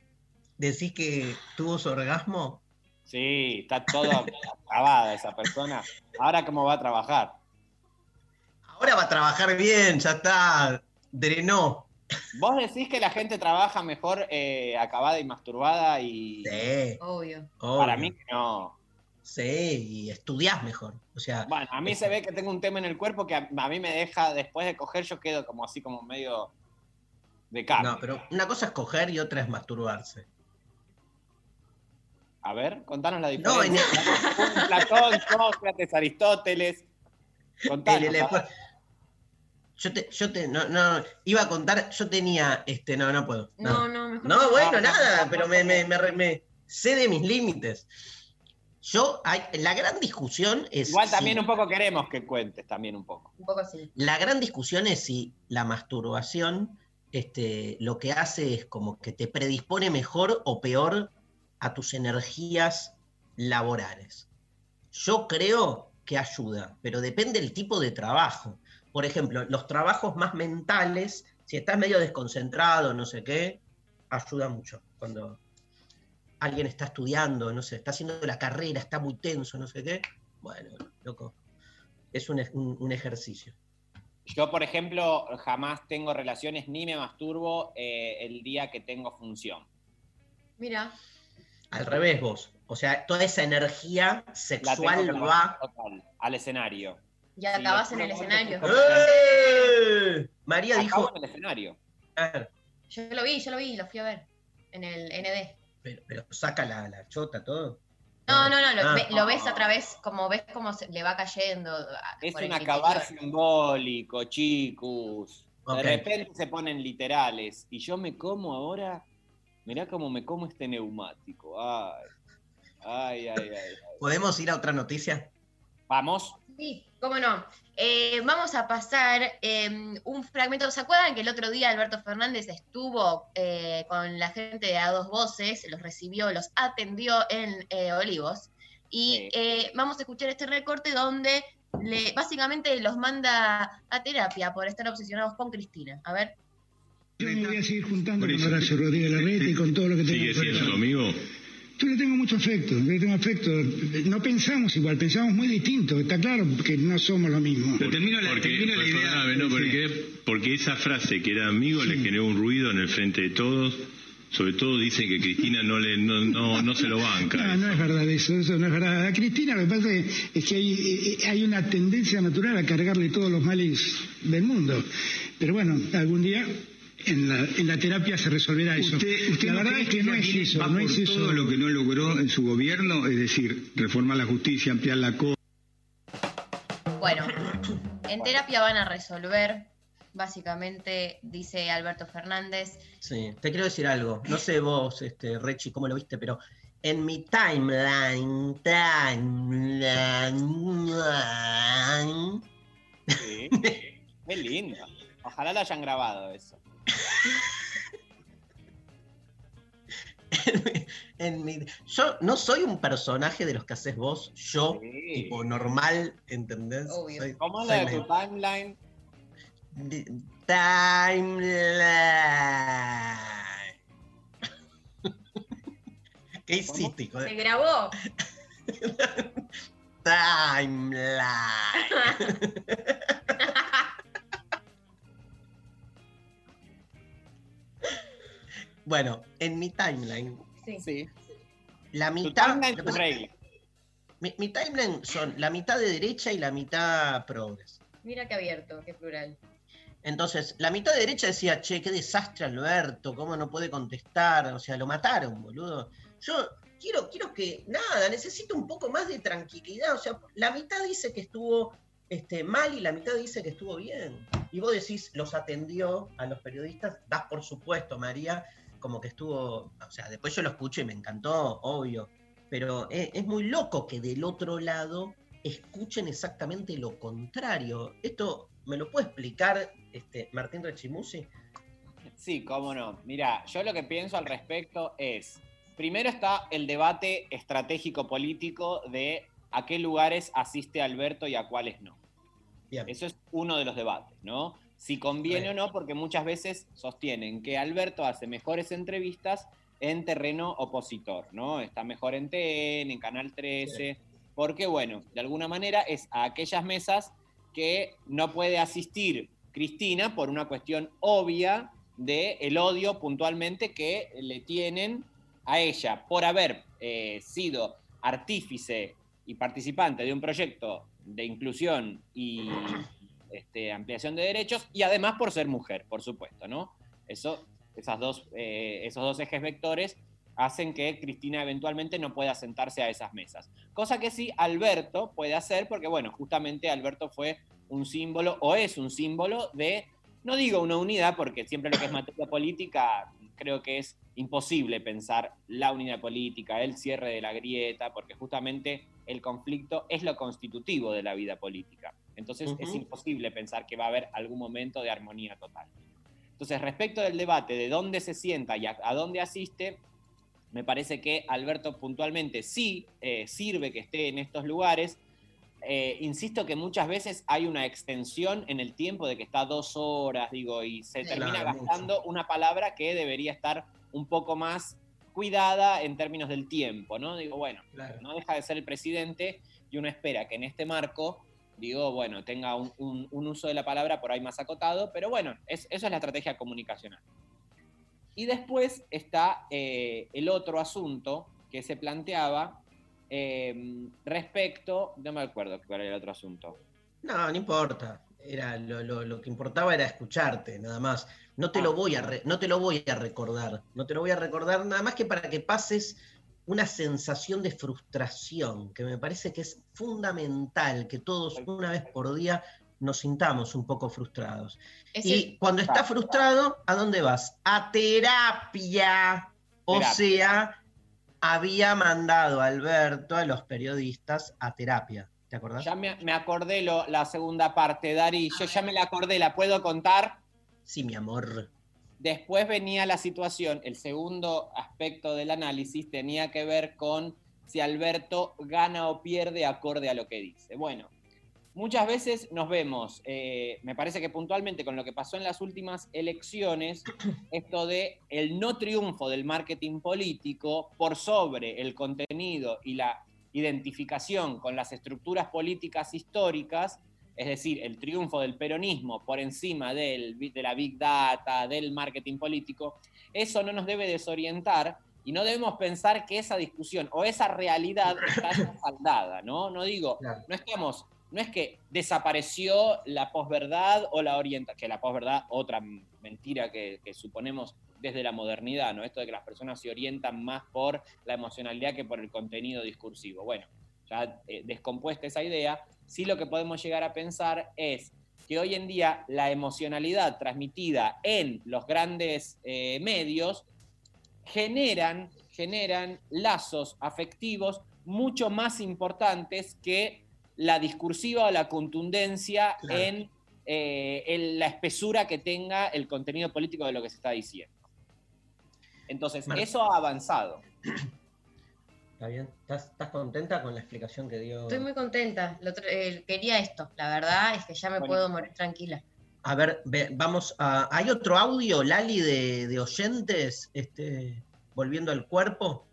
¿Decís que tuvo su orgasmo? Sí, está todo acabada esa persona. Ahora, ¿cómo va a trabajar? Ahora va a trabajar bien, ya está. Drenó. ¿Vos decís que la gente trabaja mejor eh, acabada y masturbada y Sí, Obvio. para obvio. mí que no? Sí, y estudiás mejor. O sea, Bueno, a mí se ve que tengo un tema en el cuerpo que a, a mí me deja, después de coger, yo quedo como así, como medio de carne. no, pero una cosa es coger y otra es masturbarse. A ver, contanos la No, en diferencia. Platón, Sócrates, Aristóteles. Contanos. El Yo te, yo te, no, no, iba a contar, yo tenía, este, no, no puedo. No, no, mejor No, bueno, No, nada, no, pero no, me, no. me, me, sé de mis límites. Yo, hay, la gran discusión es. Igual si- también un poco queremos que cuentes, también un poco. Un poco así. La gran discusión es si la masturbación este, lo que hace es como que te predispone mejor o peor a tus energías laborales. Yo creo que ayuda, pero depende del tipo de trabajo. Por ejemplo, los trabajos más mentales, si estás medio desconcentrado, no sé qué, ayuda mucho. Cuando alguien está estudiando, no sé, está haciendo la carrera, está muy tenso, no sé qué, bueno, loco, es un, un- un ejercicio. Yo, por ejemplo, jamás tengo relaciones ni me masturbo eh, el día que tengo función. Mira, Al revés vos. O sea, toda esa energía sexual va. total, al escenario. ya Sí, acabás en el escenario. ¡Eh! María Acabo dijo. en el escenario. Ah, Yo lo vi, yo lo vi, lo fui a ver. En el ND. pero, pero saca la, la chota, todo. No, no, no, lo, Ah. ve- lo ves a través, como ves cómo se, le va cayendo. ah, Es un acabar simbólico, chicos. De repente se ponen literales. Y yo me como ahora. Mirá cómo me como este neumático. Ay. Ay, ay, ay. ay. ¿Podemos ir a otra noticia? Vamos. Sí, cómo no. Eh, vamos a pasar eh, un fragmento. ¿Se acuerdan que el otro día Alberto Fernández estuvo eh, con la gente de A Dos Voces, los recibió, los atendió en eh, Olivos? Y Sí. eh, vamos a escuchar este recorte donde le, básicamente los manda a terapia por estar obsesionados con Cristina. A ver. Yo me voy a seguir juntando Por con eso. Horacio Rodríguez Larreta y con todo lo que tengo ¿Sigue siendo amigo? Yo le tengo mucho afecto, le tengo afecto. No pensamos igual, pensamos muy distinto. Está claro que no somos lo mismo. Pero termino la, porque- termino la idea. ¿no? Porque, porque esa frase que era amigo le generó un ruido en el frente de todos. Sobre todo dicen que Cristina no le no, no, no se lo banca. No, no es verdad eso, eso no es verdad. A Cristina lo que pasa es que hay, eh, hay una tendencia natural a cargarle todos los males del mundo. Pero bueno, algún día en la, en la terapia se resolverá eso. Usted, usted la no verdad es que no es eso, va no por es eso. todo lo que no logró en su gobierno, es decir, reformar la justicia, ampliar la co Bueno, en terapia van a resolver, básicamente, dice Alberto Fernández, Sí, te quiero decir algo. No sé vos, este, Rechi, cómo lo viste, pero en mi timeline, timeline, Sí. Qué lindo. Ojalá lo hayan grabado eso. en mi- yo no soy un personaje de los que haces vos, yo, Sí. tipo normal, ¿entendés? Soy- ¿Cómo es soy la de medio- tu timeline? Timeline. ¿Qué hiciste, hijo se grabó. Timeline. Bueno, en mi timeline, Sí. Sí. la mitad. tu regla. mi, mi timeline son la mitad de derecha y la mitad progres. Mira qué abierto, qué plural. Entonces, la mitad de derecha decía, che, qué desastre Alberto, cómo no puede contestar, o sea, lo mataron, boludo. Yo quiero, quiero que, nada, necesito un poco más de tranquilidad, o sea, la mitad dice que estuvo este, mal y la mitad dice que estuvo bien. Y vos decís, los atendió a los periodistas, das por supuesto, María, como que estuvo, o sea, después yo lo escuché y me encantó, obvio, pero es, es muy loco que del otro lado escuchen exactamente lo contrario. Esto me lo puede explicar este, Martín Rechimusi. Sí, cómo no. Mira, yo lo que pienso al respecto es, primero está el debate estratégico político de a qué lugares asiste Alberto y a cuáles no. Bien. Eso es uno de los debates, ¿no? Si conviene o no, porque muchas veces sostienen que Alberto hace mejores entrevistas en terreno opositor, ¿no? Está mejor en TN, en Canal 13, porque, bueno, de alguna manera es a aquellas mesas que no puede asistir Cristina por una cuestión obvia de el odio puntualmente que le tienen a ella. Por haber eh, sido artífice y participante de un proyecto de inclusión y este, ampliación de derechos y además por ser mujer, por supuesto, ¿no? Eso, esas dos, eh, esos dos ejes vectores hacen que Cristina eventualmente no pueda sentarse a esas mesas. Cosa que sí Alberto puede hacer porque, bueno, justamente Alberto fue un símbolo o es un símbolo de, no digo una unidad, porque siempre lo que es materia política creo que es imposible pensar la unidad política, el cierre de la grieta, porque justamente el conflicto es lo constitutivo de la vida política. Entonces es Ujú. imposible pensar que va a haber algún momento de armonía total. Entonces, respecto del debate de dónde se sienta y a, a dónde asiste, me parece que Alberto puntualmente sí eh, sirve que esté en estos lugares. Eh, insisto que muchas veces hay una extensión en el tiempo de que está dos horas, digo, y se termina Claro, gastando una palabra que debería estar un poco más cuidada en términos del tiempo, ¿no? Digo, bueno, Claro. no deja de ser el presidente y uno espera que en este marco, digo, bueno, tenga un, un- un uso de la palabra por ahí más acotado, pero bueno, es- eso es la estrategia comunicacional. Y después está eh, el otro asunto que se planteaba eh, respecto, no me acuerdo cuál era el otro asunto. No, no importa. Era lo, lo- lo que importaba era escucharte, nada más. No te Ah. lo voy a re- no te lo voy a recordar. No te lo voy a recordar nada más que para que pases una sensación de frustración, que me parece que es fundamental que todos una vez por día nos sintamos un poco frustrados. Es y el- cuando estás frustrado, ¿a dónde vas? A terapia. O Terapia. sea, había mandado a Alberto a los periodistas a terapia. ¿Te acordás? Ya me, me acordé lo- la segunda parte, Dari, yo ya me la acordé, ¿la puedo contar? Sí, mi amor. Después venía la situación, el segundo aspecto del análisis tenía que ver con si Alberto gana o pierde acorde a lo que dice. Bueno, muchas veces nos vemos, eh, me parece que puntualmente con lo que pasó en las últimas elecciones, esto de el no triunfo del marketing político por sobre el contenido y la identificación con las estructuras políticas históricas, es decir, el triunfo del peronismo por encima del, de la big data, del marketing político, eso no nos debe desorientar y no debemos pensar que esa discusión o esa realidad está saldada, ¿no? No digo, no estamos, no es que desapareció la posverdad o la orientación, que la posverdad, otra mentira que, que suponemos desde la modernidad, ¿no? Esto de que las personas se orientan más por la emocionalidad que por el contenido discursivo. Bueno, ya eh, descompuesta esa idea, sí lo que podemos llegar a pensar es que hoy en día la emocionalidad transmitida en los grandes eh, medios generan, generan lazos afectivos mucho más importantes que la discursiva o la contundencia Claro. en, eh, en la espesura que tenga el contenido político de lo que se está diciendo. Entonces, Mar- eso ha avanzado. ¿Está bien? ¿Estás, estás contenta con la explicación que dio? Estoy muy contenta. Lo eh, quería esto. La verdad es que ya me Bueno. puedo morir tranquila. A ver, ve- vamos a. ¿Hay otro audio, Lali, de, de oyentes? Este, volviendo al cuerpo.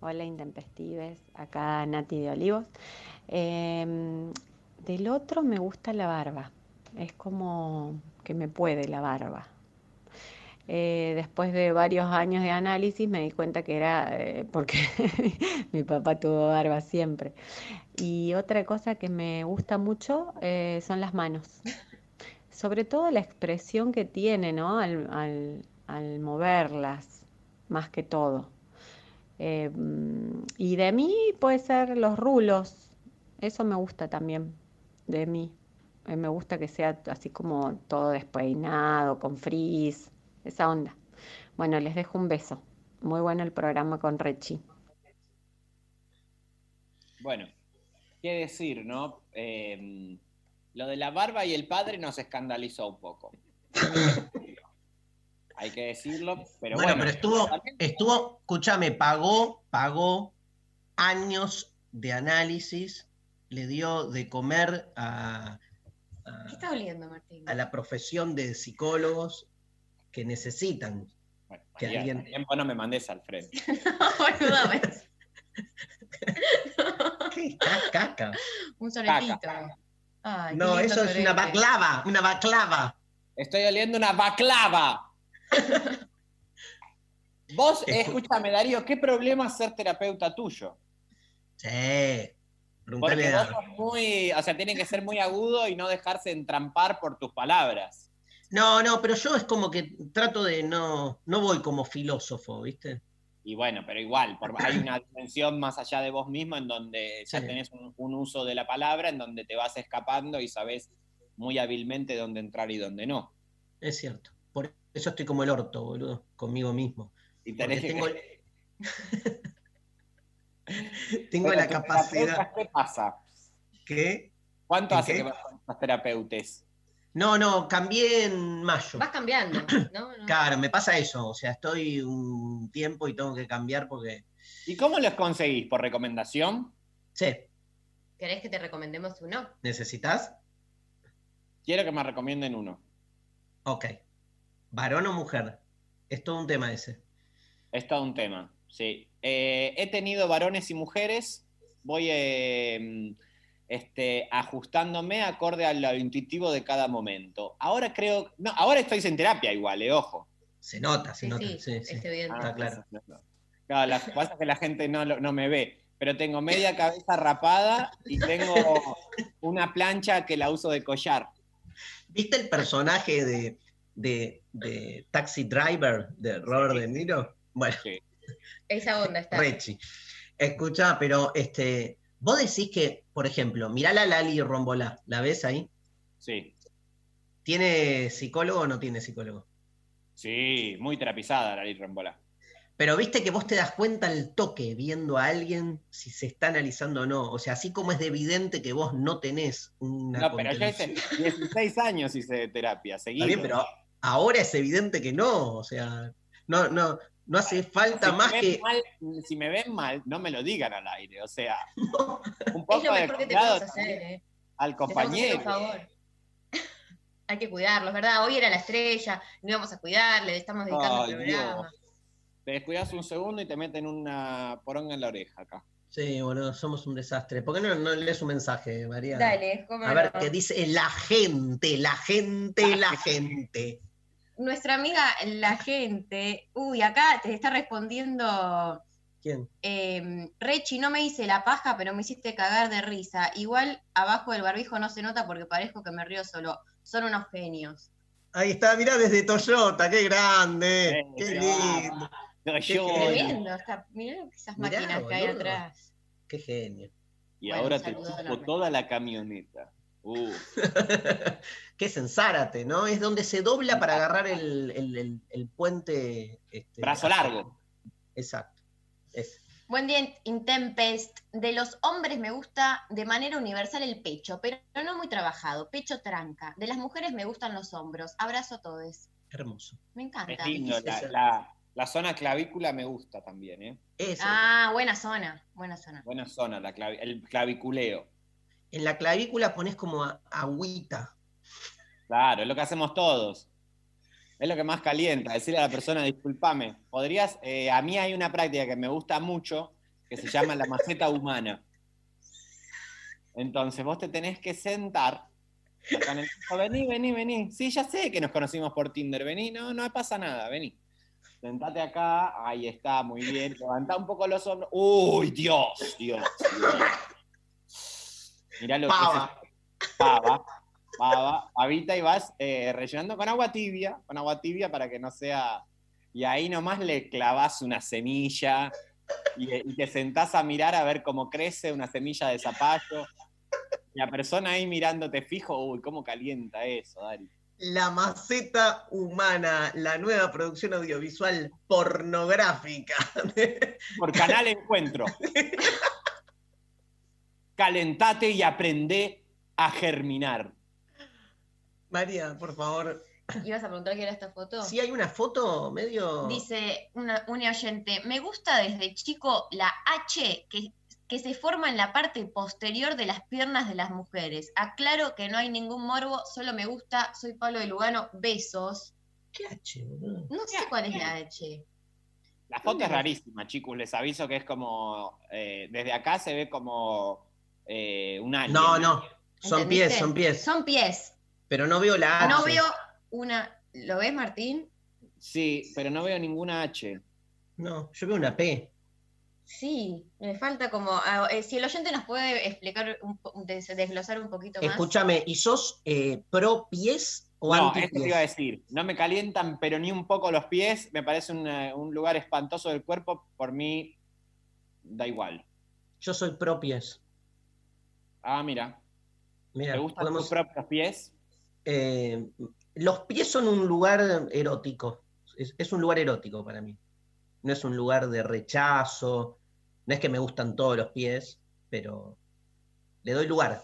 Hola Intempestives, acá Nati de Olivos. Em, del otro me gusta la barba, es como que me puede la barba. Eh, después de varios años de análisis me di cuenta que era eh, porque mi papá tuvo barba siempre. Y otra cosa que me gusta mucho eh, son las manos. Sobre todo la expresión que tiene, ¿no? Al, al- moverlas, más que todo. Y de mí puede ser los rulos. Eso me gusta también de mí. Me gusta que sea así como todo despeinado, con frizz, esa onda. Bueno, les dejo un beso. Muy bueno el programa con Rechi. Bueno, qué decir, ¿no? Eh, lo de la barba y el padre nos escandalizó un poco. Hay que decirlo, pero bueno, bueno. pero estuvo, estuvo, escúchame, pagó, pagó años de análisis, le dio de comer a, a- ¿Qué está oliendo, Martín? a la profesión de psicólogos que necesitan que María, alguien. también vos no me mandes al frente. Boluda, ¿Qué? Ca- Caca. Un soletito. Ay, qué No, eso es una baclava, una baclava. Estoy oliendo una baclava. Vos, escúchame, Darío, ¿qué problema es ser terapeuta tuyo? Sí. Porque vos a- sos muy, o sea, tiene que ser muy agudo y no dejarse entrampar por tus palabras. No, no, pero yo es como que trato de no, no voy como filósofo, ¿viste? Y bueno, pero igual, por- hay una dimensión más allá de vos mismo en donde ya Sí. tenés un, un uso de la palabra, en donde te vas escapando y sabés muy hábilmente dónde entrar y dónde no. Es cierto. Por eso estoy como el orto, boludo, conmigo mismo. Y tenés que- tengo, la capacidad. ¿Qué pasa? ¿Qué? ¿Cuánto ¿En hace qué? que vas con los terapeutes? No, no, cambié en mayo. Vas cambiando, ¿no? No. Claro, me pasa eso. O sea, estoy un tiempo y tengo que cambiar porque. ¿Y cómo los conseguís? ¿Por recomendación? Sí, ¿Querés que te recomendemos uno? ¿necesitas? Quiero que me recomienden uno. Ok. ¿Varón o mujer? Es todo un tema ese. Es todo un tema, sí. Eh, he tenido varones y mujeres. Voy eh, este, ajustándome acorde a lo intuitivo de cada momento. Ahora creo. No, ahora estoy en terapia igual, eh, ojo. Se nota, se Sí, nota. sí, Sí, sí. es evidente. Está claro. Claro, lo que pasa es que la gente no, no me ve. Pero tengo media cabeza rapada y tengo una plancha que la uso de collar. ¿Viste el personaje de, de, de Taxi Driver de Robert De Niro? Bueno, Esa onda está. Rechi. Escucha, pero este, vos decís que, por ejemplo, mirá la Lali Rombolá, ¿la ves ahí? Sí, ¿Tiene psicólogo o no tiene psicólogo? sí, muy terapizada la Rombola. Pero viste que vos te das cuenta al toque viendo a alguien si se está analizando o no. O sea, así como es de evidente que vos no tenés una No, pero yo hice contención. 16 años hice terapia, bien, pero ahora es evidente que no. O sea, no, no, no hace falta si más que. mal, si me ven mal, no me lo digan al aire. O sea, un Es poco lo de mejor que te hacer, ¿eh? al compañero. un favor. Hay que cuidarlos, ¿verdad? Hoy era la estrella, no íbamos a cuidar, le estamos dedicando Ay, el programa. Dios. Te descuidas un segundo y te meten una poronga en la oreja acá. Sí, boludo, somos un desastre. ¿Por qué no, no lees un mensaje, María? Dale, cómo A ver, no. ¿qué dice la gente? La gente, la gente. Nuestra amiga, la gente. Uy, acá te está respondiendo. ¿Quién? eh, Rechi, no me hice la paja, pero me hiciste cagar de risa. Igual abajo del barbijo no se nota porque parezco que me río solo. Son unos genios. Ahí está, mirá desde Toyota, qué grande, qué lindo, Yo, Tremendo. Está, mirá esas Mirá, máquinas que hay atrás. qué genio. y Bueno, ahora te chupo toda la camioneta. Uh, ¿Qué es en Zárate, no? Es donde se dobla para agarrar el, el- el- el puente. este, brazo largo. Exacto. Es. Buen día, Intempest. De los hombres me gusta de manera universal el pecho, pero no muy trabajado. Pecho tranca. De las mujeres me gustan los hombros. Abrazo a todos. Hermoso. Me encanta. Es lindo. La, Esa- la- la zona clavícula me gusta también, ¿eh? Eso. Ah, buena zona. Buena zona. Buena zona, la clavi- el claviculeo. En la clavícula pones como agüita. Claro, es lo que hacemos todos. Es lo que más calienta, decirle a la persona, discúlpame, podrías, eh, a mí hay una práctica que me gusta mucho, que se llama la maceta humana. Entonces vos te tenés que sentar, acá en el vení, vení, vení. Sí, ya sé que nos conocimos por Tinder, vení, no, no pasa nada, vení. Sentate acá, ahí está, muy bien, levantá un poco los hombros. Uy, Dios, Dios, Dios. Mirá lo Pava. que es pava, pava, pavita y vas eh, rellenando con agua tibia, con agua tibia para que no sea. Y ahí nomás le clavas una semilla y, y te sentás a mirar a ver cómo crece una semilla de zapallo. Y la persona ahí mirándote fijo, uy, cómo calienta eso, Dari. La maceta humana, la nueva producción audiovisual pornográfica. Por Canal Encuentro. Calentate y aprende a germinar. María, por favor. ¿Ibas a preguntar qué era esta foto? Si hay una foto medio. Dice una, una oyente, me gusta desde chico la H que, que se forma en la parte posterior de las piernas de las mujeres. Aclaro que no hay ningún morbo, solo me gusta, soy Pablo de Lugano, besos. ¿Qué H, boludo? No sé cuál es la H. La foto es rarísima, chicos. Les aviso que es como. eh, desde acá se ve como eh, un alien. No, no. Son ¿Entendiste? pies, son pies. Son pies. Pero no veo la H. No veo una... ¿Lo ves, Martín? Sí, pero no veo ninguna H. No, yo veo una P. Sí, me falta como. ah, eh, si el oyente nos puede explicar, un des- desglosar un poquito más. Escúchame, ¿y sos eh, pro pies o No, anti eso te iba a decir. No me calientan, pero ni un poco los pies. Me parece un, un lugar espantoso del cuerpo. Por mí, da igual. Yo soy pro pies. Ah, mira. Mira, ¿Te gustan podemos- tus propios pies? Eh, los pies son un lugar erótico. Es, es un lugar erótico para mí. No es un lugar de rechazo. No es que me gustan todos los pies, pero le doy lugar.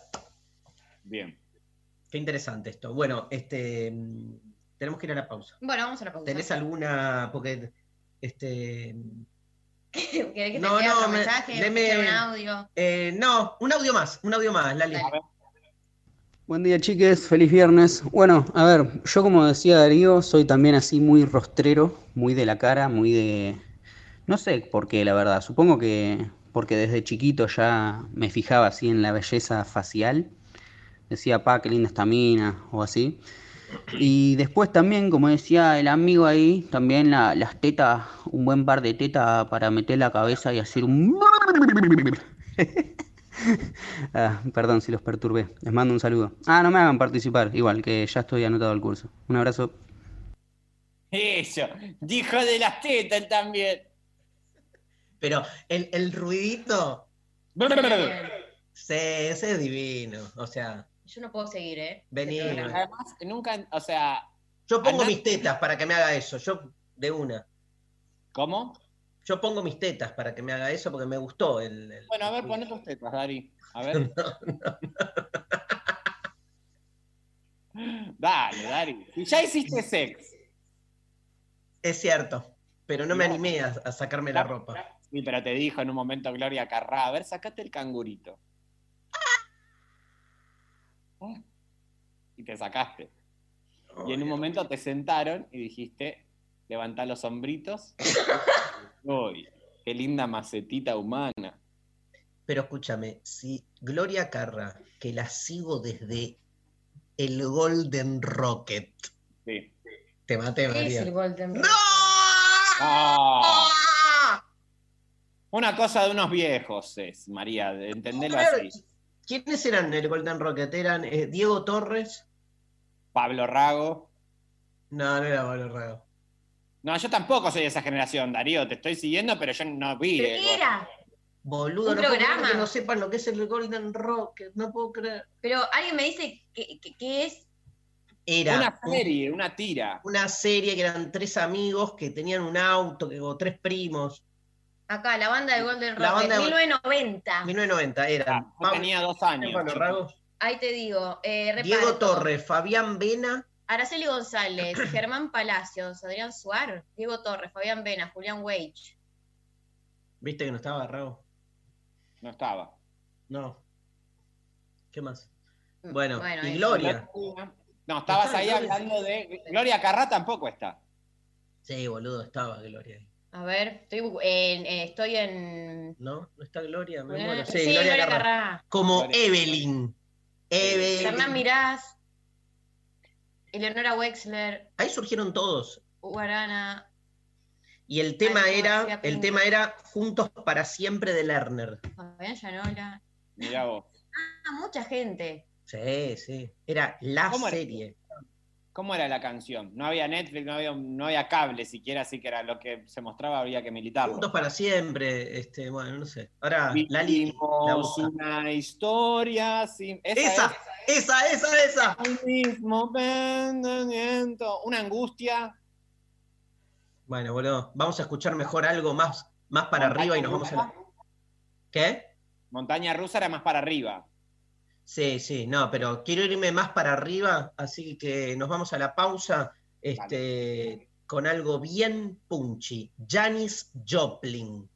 Bien. Qué interesante esto. Bueno, este tenemos que ir a la pausa. Bueno, vamos a la pausa. ¿Tenés alguna? Porque este. ¿Querés que te No, no, me- mensaje? deme- un audio? eh, no, un audio más, un audio más, Lali. Buen día, chiques. Feliz viernes. Bueno, a ver, yo como decía Darío, soy también así muy rostrero, muy de la cara, muy de... No sé por qué, la verdad. Supongo que porque desde chiquito ya me fijaba así en la belleza facial. Decía, pa, qué linda esta mina, o así. Y después también, como decía el amigo ahí, también la- las tetas, un buen par de tetas para meter la cabeza y hacer un... Ah, perdón si los perturbé. Les mando un saludo. Ah, no me hagan participar, igual que ya estoy anotado al curso. Un abrazo. Eso. Dijo de las tetas también. Pero el, el ruidito. Sí, ese es divino. O sea, Yo no puedo seguir, ¿eh? vení. Además, nunca, o sea. Yo pongo mis tetas para que me haga eso. Yo, de una. ¿Cómo? Yo pongo mis tetas para que me haga eso porque me gustó el. el- Bueno, a ver, poné tus tetas, Dari. A ver. Dale, Dari. Si ya hiciste sex. Es cierto, pero no me animé a, a sacarme la ropa. Sí, pero te dijo en un momento Gloria Carrá, a ver, sacate el cangurito. Y te sacaste. Y en un momento te sentaron y dijiste, levantá los hombritos. Uy, qué linda macetita humana. Pero escúchame, si Gloria Carra, que la sigo desde el Golden Rocket, Sí. te maté, ¿Qué es María. el Golden ¡No! Ah. Una cosa de unos viejos es, María, de entenderlo así. ¿Quiénes eran el Golden Rocket? ¿Eran eh, Diego Torres? Pablo Rago. No, no era Pablo Rago. No, yo tampoco soy de esa generación, Darío, te estoy siguiendo, pero yo no vi. ¿Pero qué era? Boludo, no puedo creer programa. que no sepan lo que es el Golden Rocket, no puedo creer. Pero alguien me dice que, que- que es. Era Una serie, una tira. una serie que eran tres amigos que tenían un auto, que, o tres primos. Acá, la banda de Golden La Rocket, banda de- 1990. 1990 eran. Yo tenía dos años. Ahí te digo. Eh, reparto. Diego Torres, Fabián Vena. Araceli González, Germán Palacios, Adrián Suar, Diego Torres, Fabián Vena, Julián Weich. ¿Viste que no estaba Rago? No estaba. No. ¿Qué más? Bueno, Bueno, y eso. Gloria. No, estabas ahí Gloria. hablando de. Gloria Carrá tampoco está. Sí, boludo, estaba Gloria ahí. A ver, estoy en. eh, estoy en ¿No? ¿No está Gloria? Me Eh, muero. sí, Sí, Gloria, Gloria Carrá. Carrá. Como Gloria. Evelyn. Evelyn. Hernán Mirás, Eleonora Wexler, Ahí surgieron todos. Guarana. Y el tema Ay, era, el Pinto. tema era Juntos para siempre de Lerner. Fabián Llanola. Mirá vos. Ah, mucha gente. Sí, sí. Era la ¿Cómo era? ¿Cómo era la canción? No había Netflix, no había, no había cable siquiera, así que era lo que se mostraba, había que militarlo. Juntos para siempre. Este, bueno, no sé. Ahora, Lali. la una historia sin... Esa, esa, esa, esa. es el mismo pensamiento. Una angustia. Bueno, boludo. Vamos a escuchar mejor algo más, más para Montaña arriba y nos vamos a. ¿Qué? Montaña rusa era más para arriba. Sí, sí, no, pero quiero irme más para arriba, así que nos vamos a la pausa este, con algo bien punchy. Janis Joplin.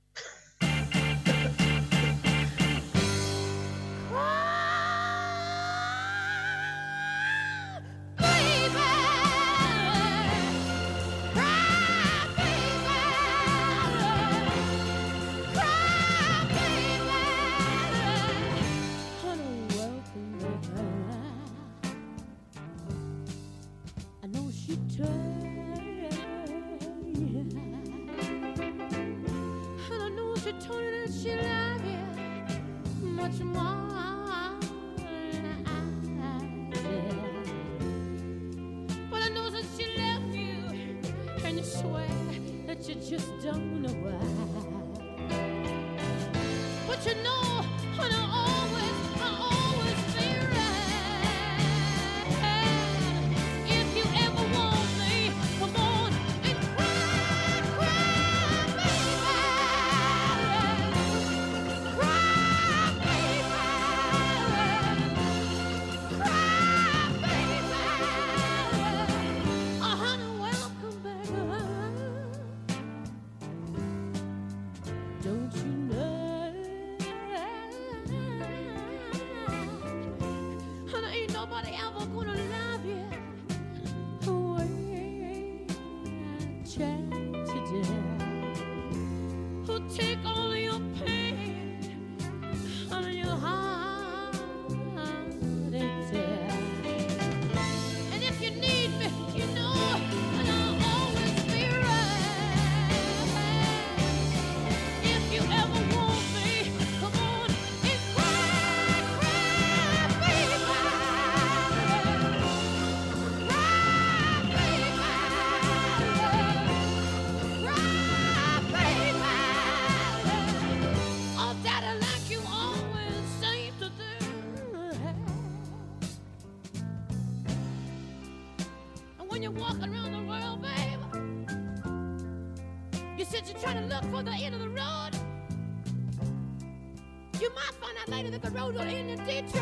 throw in the ditch.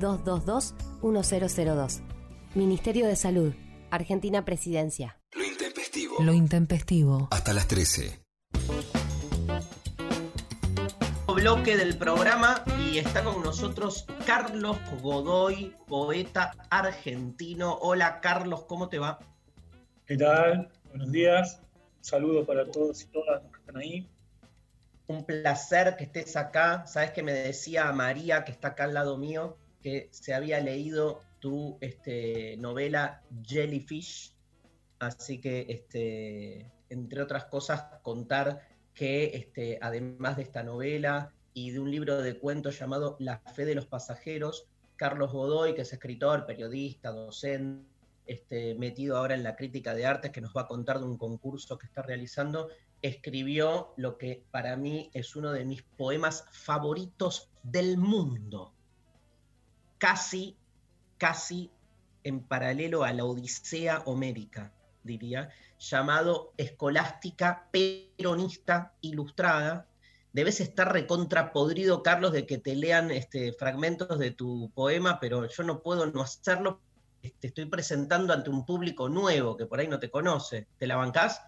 0800-222-1002. Ministerio de Salud, Argentina Presidencia. Lo intempestivo. Lo intempestivo. Hasta las 13. bloque del programa y está con nosotros Carlos Godoy, poeta argentino. Hola Carlos, ¿cómo te va? ¿Qué tal? Buenos días. Un saludo para todos y todas los que están ahí. Un placer que estés acá. Sabes que me decía María, que está acá al lado mío, que se había leído tu este, novela Jellyfish. Así que, este, entre otras cosas, contar que este, además de esta novela y de un libro de cuentos llamado La fe de los pasajeros, Carlos Godoy, que es escritor, periodista, docente, este, metido ahora en la crítica de artes, que nos va a contar de un concurso que está realizando, escribió lo que para mí es uno de mis poemas favoritos del mundo. Casi, casi en paralelo a la Odisea Homérica, diría, llamado Escolástica Peronista Ilustrada, debes estar recontrapodrido, Carlos, de que te lean este, fragmentos de tu poema, pero yo no puedo no hacerlo. Te estoy presentando ante un público nuevo que por ahí no te conoce. ¿Te la bancás?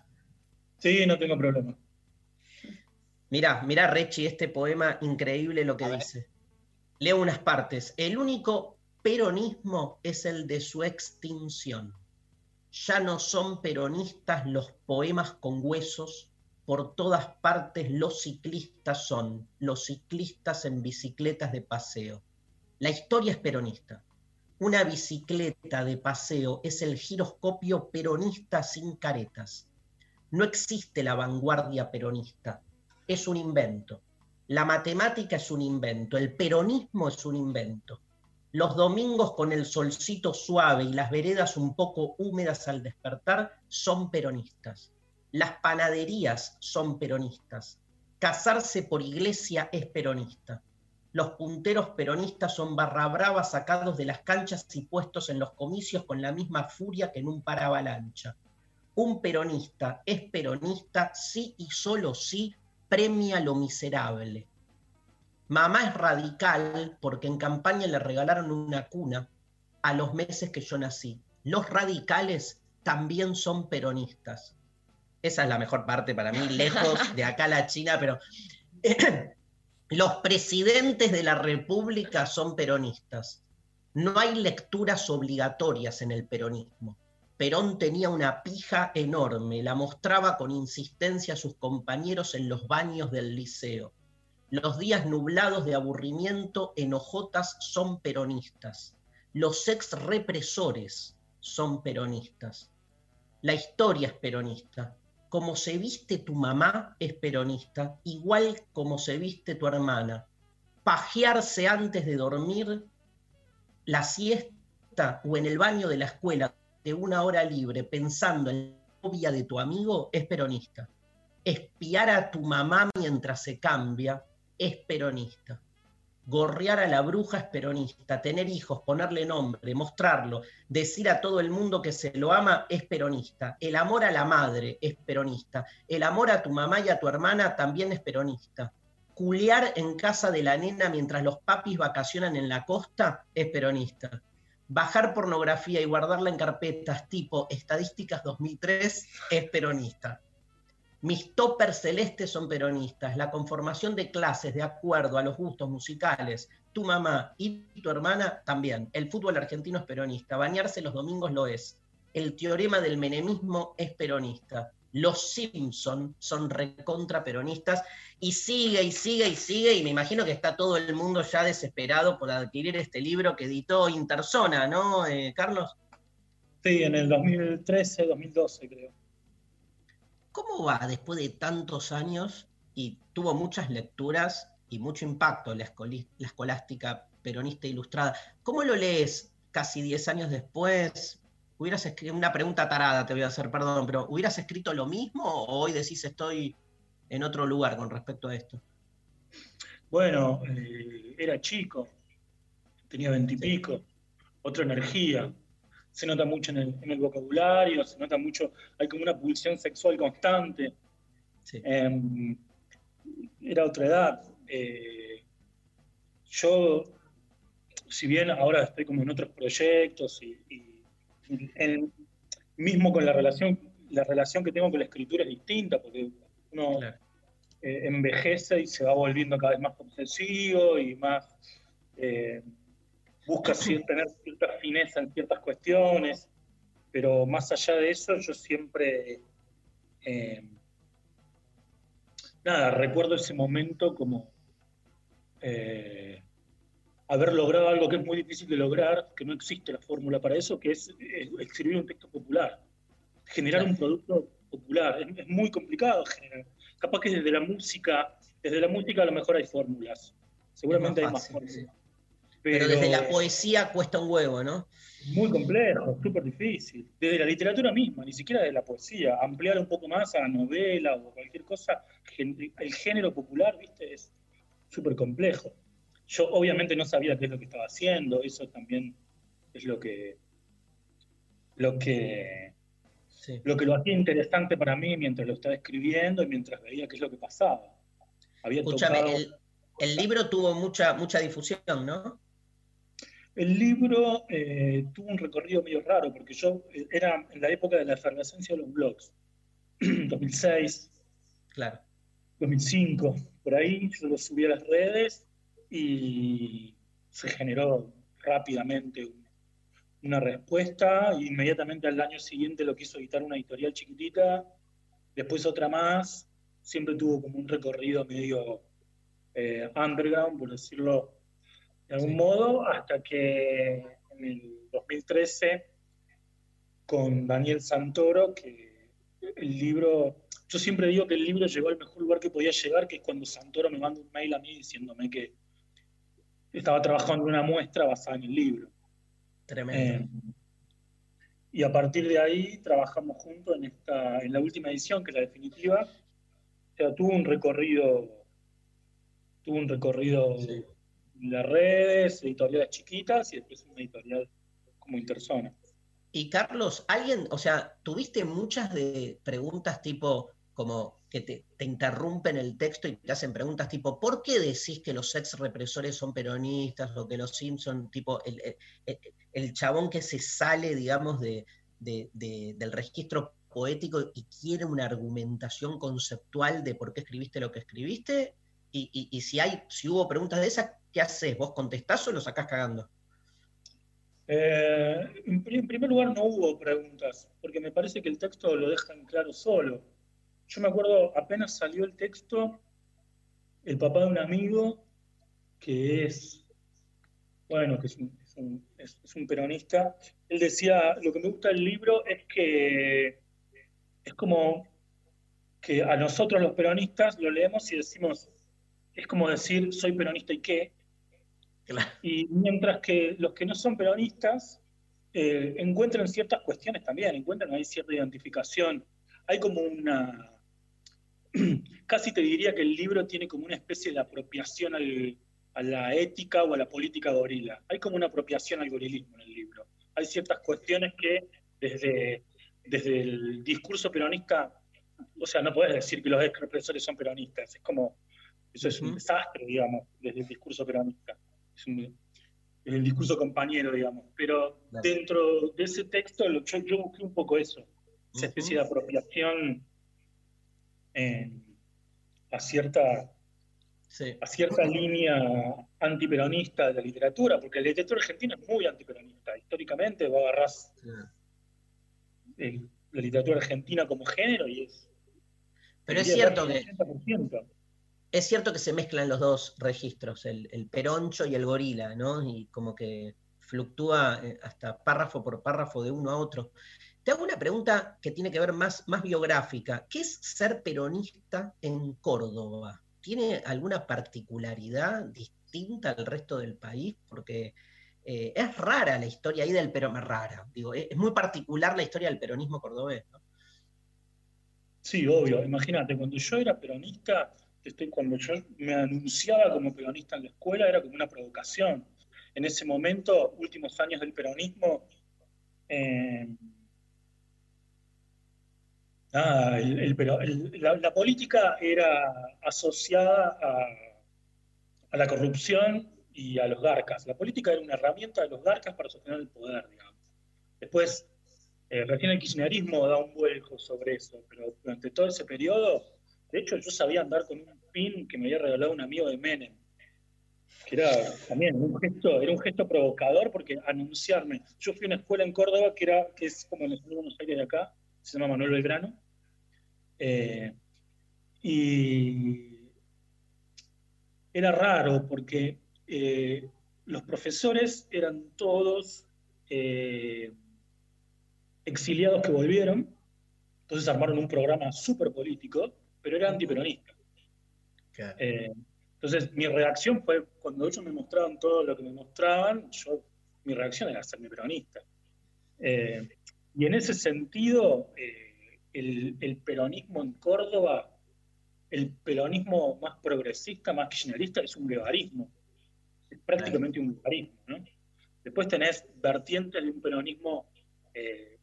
Sí, no tengo problema. Mirá, mirá, Rechi, este poema increíble lo que dice. Leo unas partes. El único peronismo es el de su extinción. Ya no son peronistas los poemas con huesos, por todas partes los ciclistas son, los ciclistas en bicicletas de paseo. La historia es peronista. Una bicicleta de paseo es el giroscopio peronista sin caretas. No existe la vanguardia peronista, es un invento. La matemática es un invento, el peronismo es un invento. Los domingos con el solcito suave y las veredas un poco húmedas al despertar son peronistas. Las panaderías son peronistas. Casarse por iglesia es peronista. Los punteros peronistas son barra brava sacados de las canchas y puestos en los comicios con la misma furia que en un paravalancha. Un peronista es peronista sí y solo sí premia lo miserable. Mamá es radical porque en campaña le regalaron una cuna a los meses que yo nací. Los radicales también son peronistas. Esa es la mejor parte para mí, lejos de acá la China, pero los presidentes de la República son peronistas. No hay lecturas obligatorias en el peronismo. Perón tenía una pija enorme, la mostraba con insistencia a sus compañeros en los baños del liceo. Los días nublados de aburrimiento en Ojotas son peronistas. Los ex represores son peronistas. La historia es peronista. Como se viste tu mamá es peronista, igual como se viste tu hermana. Pajearse antes de dormir, la siesta o en el baño de la escuela de una hora libre pensando en la novia de tu amigo es peronista. Espiar a tu mamá mientras se cambia es peronista. Gorrear a la bruja es peronista. Tener hijos, ponerle nombre, mostrarlo, decir a todo el mundo que se lo ama es peronista. El amor a la madre es peronista. El amor a tu mamá y a tu hermana también es peronista. Culear en casa de la nena mientras los papis vacacionan en la costa es peronista bajar pornografía y guardarla en carpetas tipo estadísticas 2003 es peronista. Mis toppers celestes son peronistas. La conformación de clases de acuerdo a los gustos musicales, tu mamá y tu hermana también. El fútbol argentino es peronista. Bañarse los domingos lo es. El teorema del menemismo es peronista. Los Simpson son recontra peronistas y sigue y sigue y sigue y me imagino que está todo el mundo ya desesperado por adquirir este libro que editó Interzona, ¿no, eh, Carlos? Sí, en el 2013, 2012 creo. ¿Cómo va después de tantos años y tuvo muchas lecturas y mucho impacto la, la escolástica peronista ilustrada? ¿Cómo lo lees casi 10 años después? Hubieras escrito, una pregunta tarada te voy a hacer, perdón, pero ¿hubieras escrito lo mismo o hoy decís estoy en otro lugar con respecto a esto? Bueno, eh, era chico, tenía veintipico, otra energía, se nota mucho en el, vocabulario, se nota mucho, hay como una pulsión sexual constante. Em, era otra edad. Eh, yo, si bien ahora estoy como en otros proyectos y mismo con la relación, la relación que tengo con la escritura es distinta, porque uno eh, envejece y se va volviendo cada vez más obsesivo y más eh, busca tener cierta fineza en ciertas cuestiones, pero más allá de eso, yo siempre, eh, nada, recuerdo ese momento como haber logrado algo que es muy difícil de lograr, que no existe la fórmula para eso, que es escribir un texto popular, generar un producto popular. Es, muy complicado generar. Capaz que desde la música, desde la música a lo mejor hay fórmulas. Seguramente hay más fórmulas. Pero, desde la poesía cuesta un huevo, ¿no? Muy complejo, súper difícil. Desde la literatura misma, ni siquiera de la poesía. Ampliar un poco más a novela o cualquier cosa. El género popular, ¿viste? Es súper complejo. Yo obviamente no sabía qué es lo que estaba haciendo, eso también es lo que lo que lo que lo hacía interesante para mí mientras lo estaba escribiendo y mientras veía qué es lo que pasaba. había Escúchame, tocado... el, el libro tuvo mucha, mucha difusión, ¿no? El libro eh, tuvo un recorrido medio raro, porque yo eh, era en la época de la efervescencia de los blogs, 2006, Claro. 2005, por ahí yo lo subí a las redes y se generó rápidamente un- una respuesta. inmediatamente al año siguiente lo quiso editar una editorial chiquitita, después otra más. Siempre tuvo como un recorrido medio eh, underground, por decirlo de algún modo, hasta que en el 2013, con Daniel Santoro, que el libro, yo siempre digo que el libro llegó al mejor lugar que podía llegar, que es cuando Santoro me manda un mail a mí diciéndome que estaba trabajando en una muestra basada en el libro. Tremendo. Eh, y a partir de ahí trabajamos juntos en, esta, en la última edición, que es la definitiva. O sea, tuvo un recorrido, tuvo un recorrido en las redes, editoriales chiquitas y después una editorial como Interzona. Y Carlos, alguien, o sea, tuviste muchas de preguntas tipo como que te, te interrumpen el texto y te hacen preguntas tipo, ¿por qué decís que los ex represores son peronistas o que los Simpson, tipo, el, el- chabón que se sale, digamos, de, de- de- del registro poético y quiere una argumentación conceptual de por qué escribiste lo que escribiste? Y, y- si hay, si hubo preguntas de esas, ¿qué haces? ¿Vos contestás o lo sacás cagando? Eh, en, pri- en primer lugar, no hubo preguntas, porque me parece que el texto lo deja en claro solo. Yo me acuerdo, apenas salió el texto, el papá de un amigo, que es, bueno, que es un, es un- es- es un peronista, él decía, lo que me gusta del libro es que es como que a nosotros los peronistas lo leemos y decimos, es como decir, soy peronista y qué, y mientras que los que no son peronistas eh, encuentran ciertas cuestiones también, encuentran ahí cierta identificación. Hay como una, casi te diría que el libro tiene como una especie de apropiación al- a la ética o a la política gorila. Hay como una apropiación al gorilismo en el libro. Hay ciertas cuestiones que desde, desde el discurso peronista, o sea, no puedes decir que los ex represores son peronistas, es como, eso es un desastre, digamos, desde el discurso peronista. Es un- el discurso compañero, digamos. Pero Claro. dentro de ese texto yo, yo busqué un poco eso, esa especie de apropiación a cierta a cierta línea antiperonista de la literatura, porque la literatura argentina es muy antiperonista. Históricamente vos agarrás el- la literatura argentina como género y es... Pero es cierto que- un 80%. Es cierto que se mezclan los dos registros, el, el peroncho y el gorila, ¿no? Y como que fluctúa eh, hasta párrafo por párrafo de uno a otro. Te hago una pregunta que tiene que ver más, más biográfica. ¿Qué es ser peronista en Córdoba? ¿Tiene alguna particularidad distinta al resto del país? Porque eh, es rara la historia ahí del peronismo, rara. Digo, es muy particular la historia del peronismo cordobés. Sí, obvio. Imagínate, cuando yo era peronista, estoy, cuando yo me anunciaba como peronista en la escuela, era como una provocación. En ese momento, últimos años del peronismo, eh, nada, el- el pero- el- la, la política era asociada a, a la corrupción y a los garcas. La política era una herramienta de los garcas para sostener el poder, digamos. Después, eh, recién el kirchnerismo da un vuelco sobre eso, pero durante todo ese periodo, de hecho, yo sabía andar con un pin que me había regalado un amigo de Menem, que era también un gesto, era un gesto provocador porque anunciarme. Yo fui a una escuela en Córdoba que era, que es como en ciudad de Buenos Aires de acá, se llama Manuel Belgrano. Eh, y era raro porque eh, los profesores eran todos eh, exiliados que volvieron, entonces armaron un programa súper político, pero era antiperonista. Eh, entonces mi reacción fue, cuando ellos me mostraban todo lo que me mostraban, yo, mi reacción era hacerme peronista. Eh, y en ese sentido, el, el peronismo en Córdoba, el peronismo más progresista, más kirchnerista, es un guevarismo. Es prácticamente un guevarismo, ¿no? Después tenés vertientes de un peronismo eh,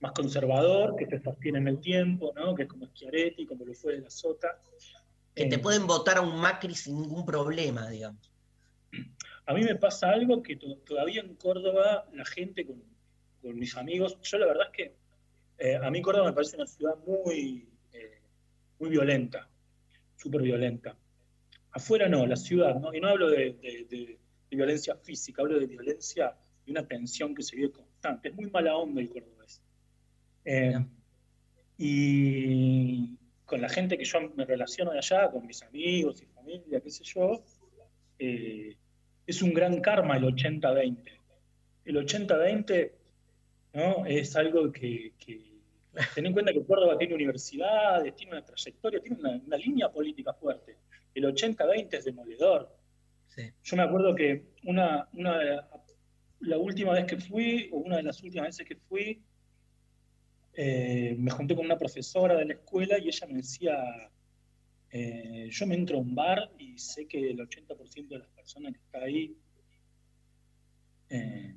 más conservador, que se sostiene en el tiempo, ¿no? que es como Schiaretti, como lo fue de la Sota. Que te pueden votar a un Macri sin ningún problema, digamos. A mí me pasa algo que to- todavía en Córdoba la gente con, con mis amigos, yo la verdad es que eh, a mí Córdoba me parece una ciudad muy, eh, muy violenta, súper violenta. Afuera no, la ciudad, ¿no? y no hablo de, violencia física, hablo de violencia y una tensión que se vive constante. Es muy mala onda el cordobés. Eh, y con la gente que yo me relaciono de allá, con mis amigos y familia, qué sé yo, es un gran karma el 80-20. El 80-20 ¿no? es algo que, que- ten en cuenta que Córdoba tiene universidades, tiene una trayectoria, tiene una, una línea política fuerte. El 80-20 es demoledor. Yo me acuerdo que una, una, la última vez que fui, o una de las últimas veces que fui, eh, me junté con una profesora de la escuela y ella me decía, eh, yo me entro a un bar y sé que el 80% de las personas que está ahí eh,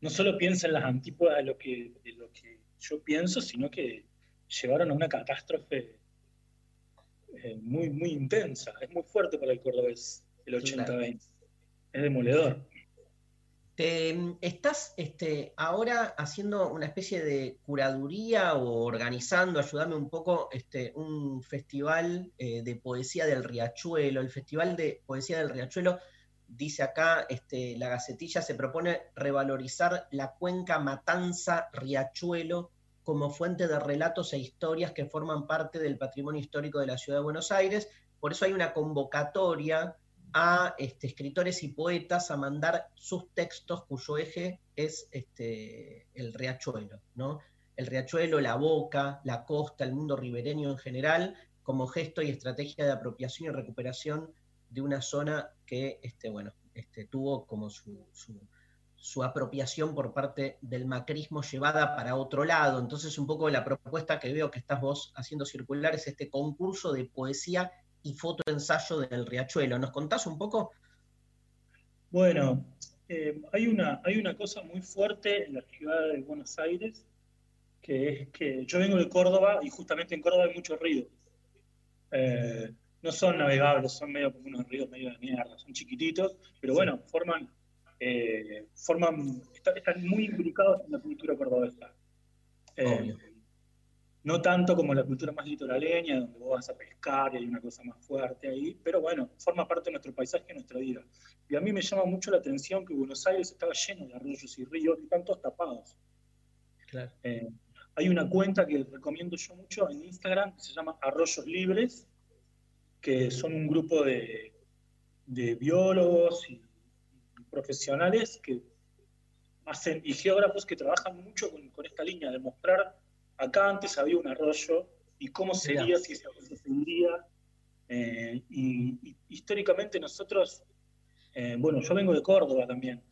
no solo piensa en las antípodas de lo, que, de lo que yo pienso, sino que llevaron a una catástrofe eh, muy, muy intensa. Es muy fuerte para el cordobés el 80-20. Es demoledor. Te, ¿Estás este, ahora haciendo una especie de curaduría o organizando, ayúdame un poco, este, un festival eh, de poesía del Riachuelo? El Festival de Poesía del Riachuelo, dice acá, este, la Gacetilla se propone revalorizar la cuenca Matanza-Riachuelo como fuente de relatos e historias que forman parte del patrimonio histórico de la ciudad de Buenos Aires. Por eso hay una convocatoria a este, escritores y poetas a mandar sus textos cuyo eje es este, el riachuelo, ¿no? El riachuelo, la boca, la costa, el mundo ribereño en general, como gesto y estrategia de apropiación y recuperación de una zona que este, bueno, este, tuvo como su, su, apropiación por parte del macrismo llevada para otro lado. Entonces, un poco la propuesta que veo que estás vos haciendo circular es este concurso de poesía y fotoensayo del Riachuelo. ¿Nos contás un poco? Bueno, eh, hay, una, hay una cosa muy fuerte en la ciudad de Buenos Aires, que es que yo vengo de Córdoba y justamente en Córdoba hay muchos ríos. Eh, no son navegables, son medio como unos ríos medio de mierda, son chiquititos, pero bueno, forman, eh, forman está- están muy imbricados en la cultura cordobesa. Eh, no tanto como la cultura más litoraleña, donde vos vas a pescar y hay una cosa más fuerte ahí, pero bueno, forma parte de nuestro paisaje y nuestra vida. Y a mí me llama mucho la atención que Buenos Aires estaba lleno de arroyos y ríos y están todos tapados. Claro. Eh, hay una cuenta que recomiendo yo mucho en Instagram que se llama Arroyos Libres, que son un grupo de, de biólogos y, y profesionales que hacen, y geógrafos que trabajan mucho con, con esta línea de mostrar acá antes había un arroyo y cómo sería si ese arroyo seguiría. Eh, y, y históricamente nosotros, eh, bueno, yo vengo de Córdoba también,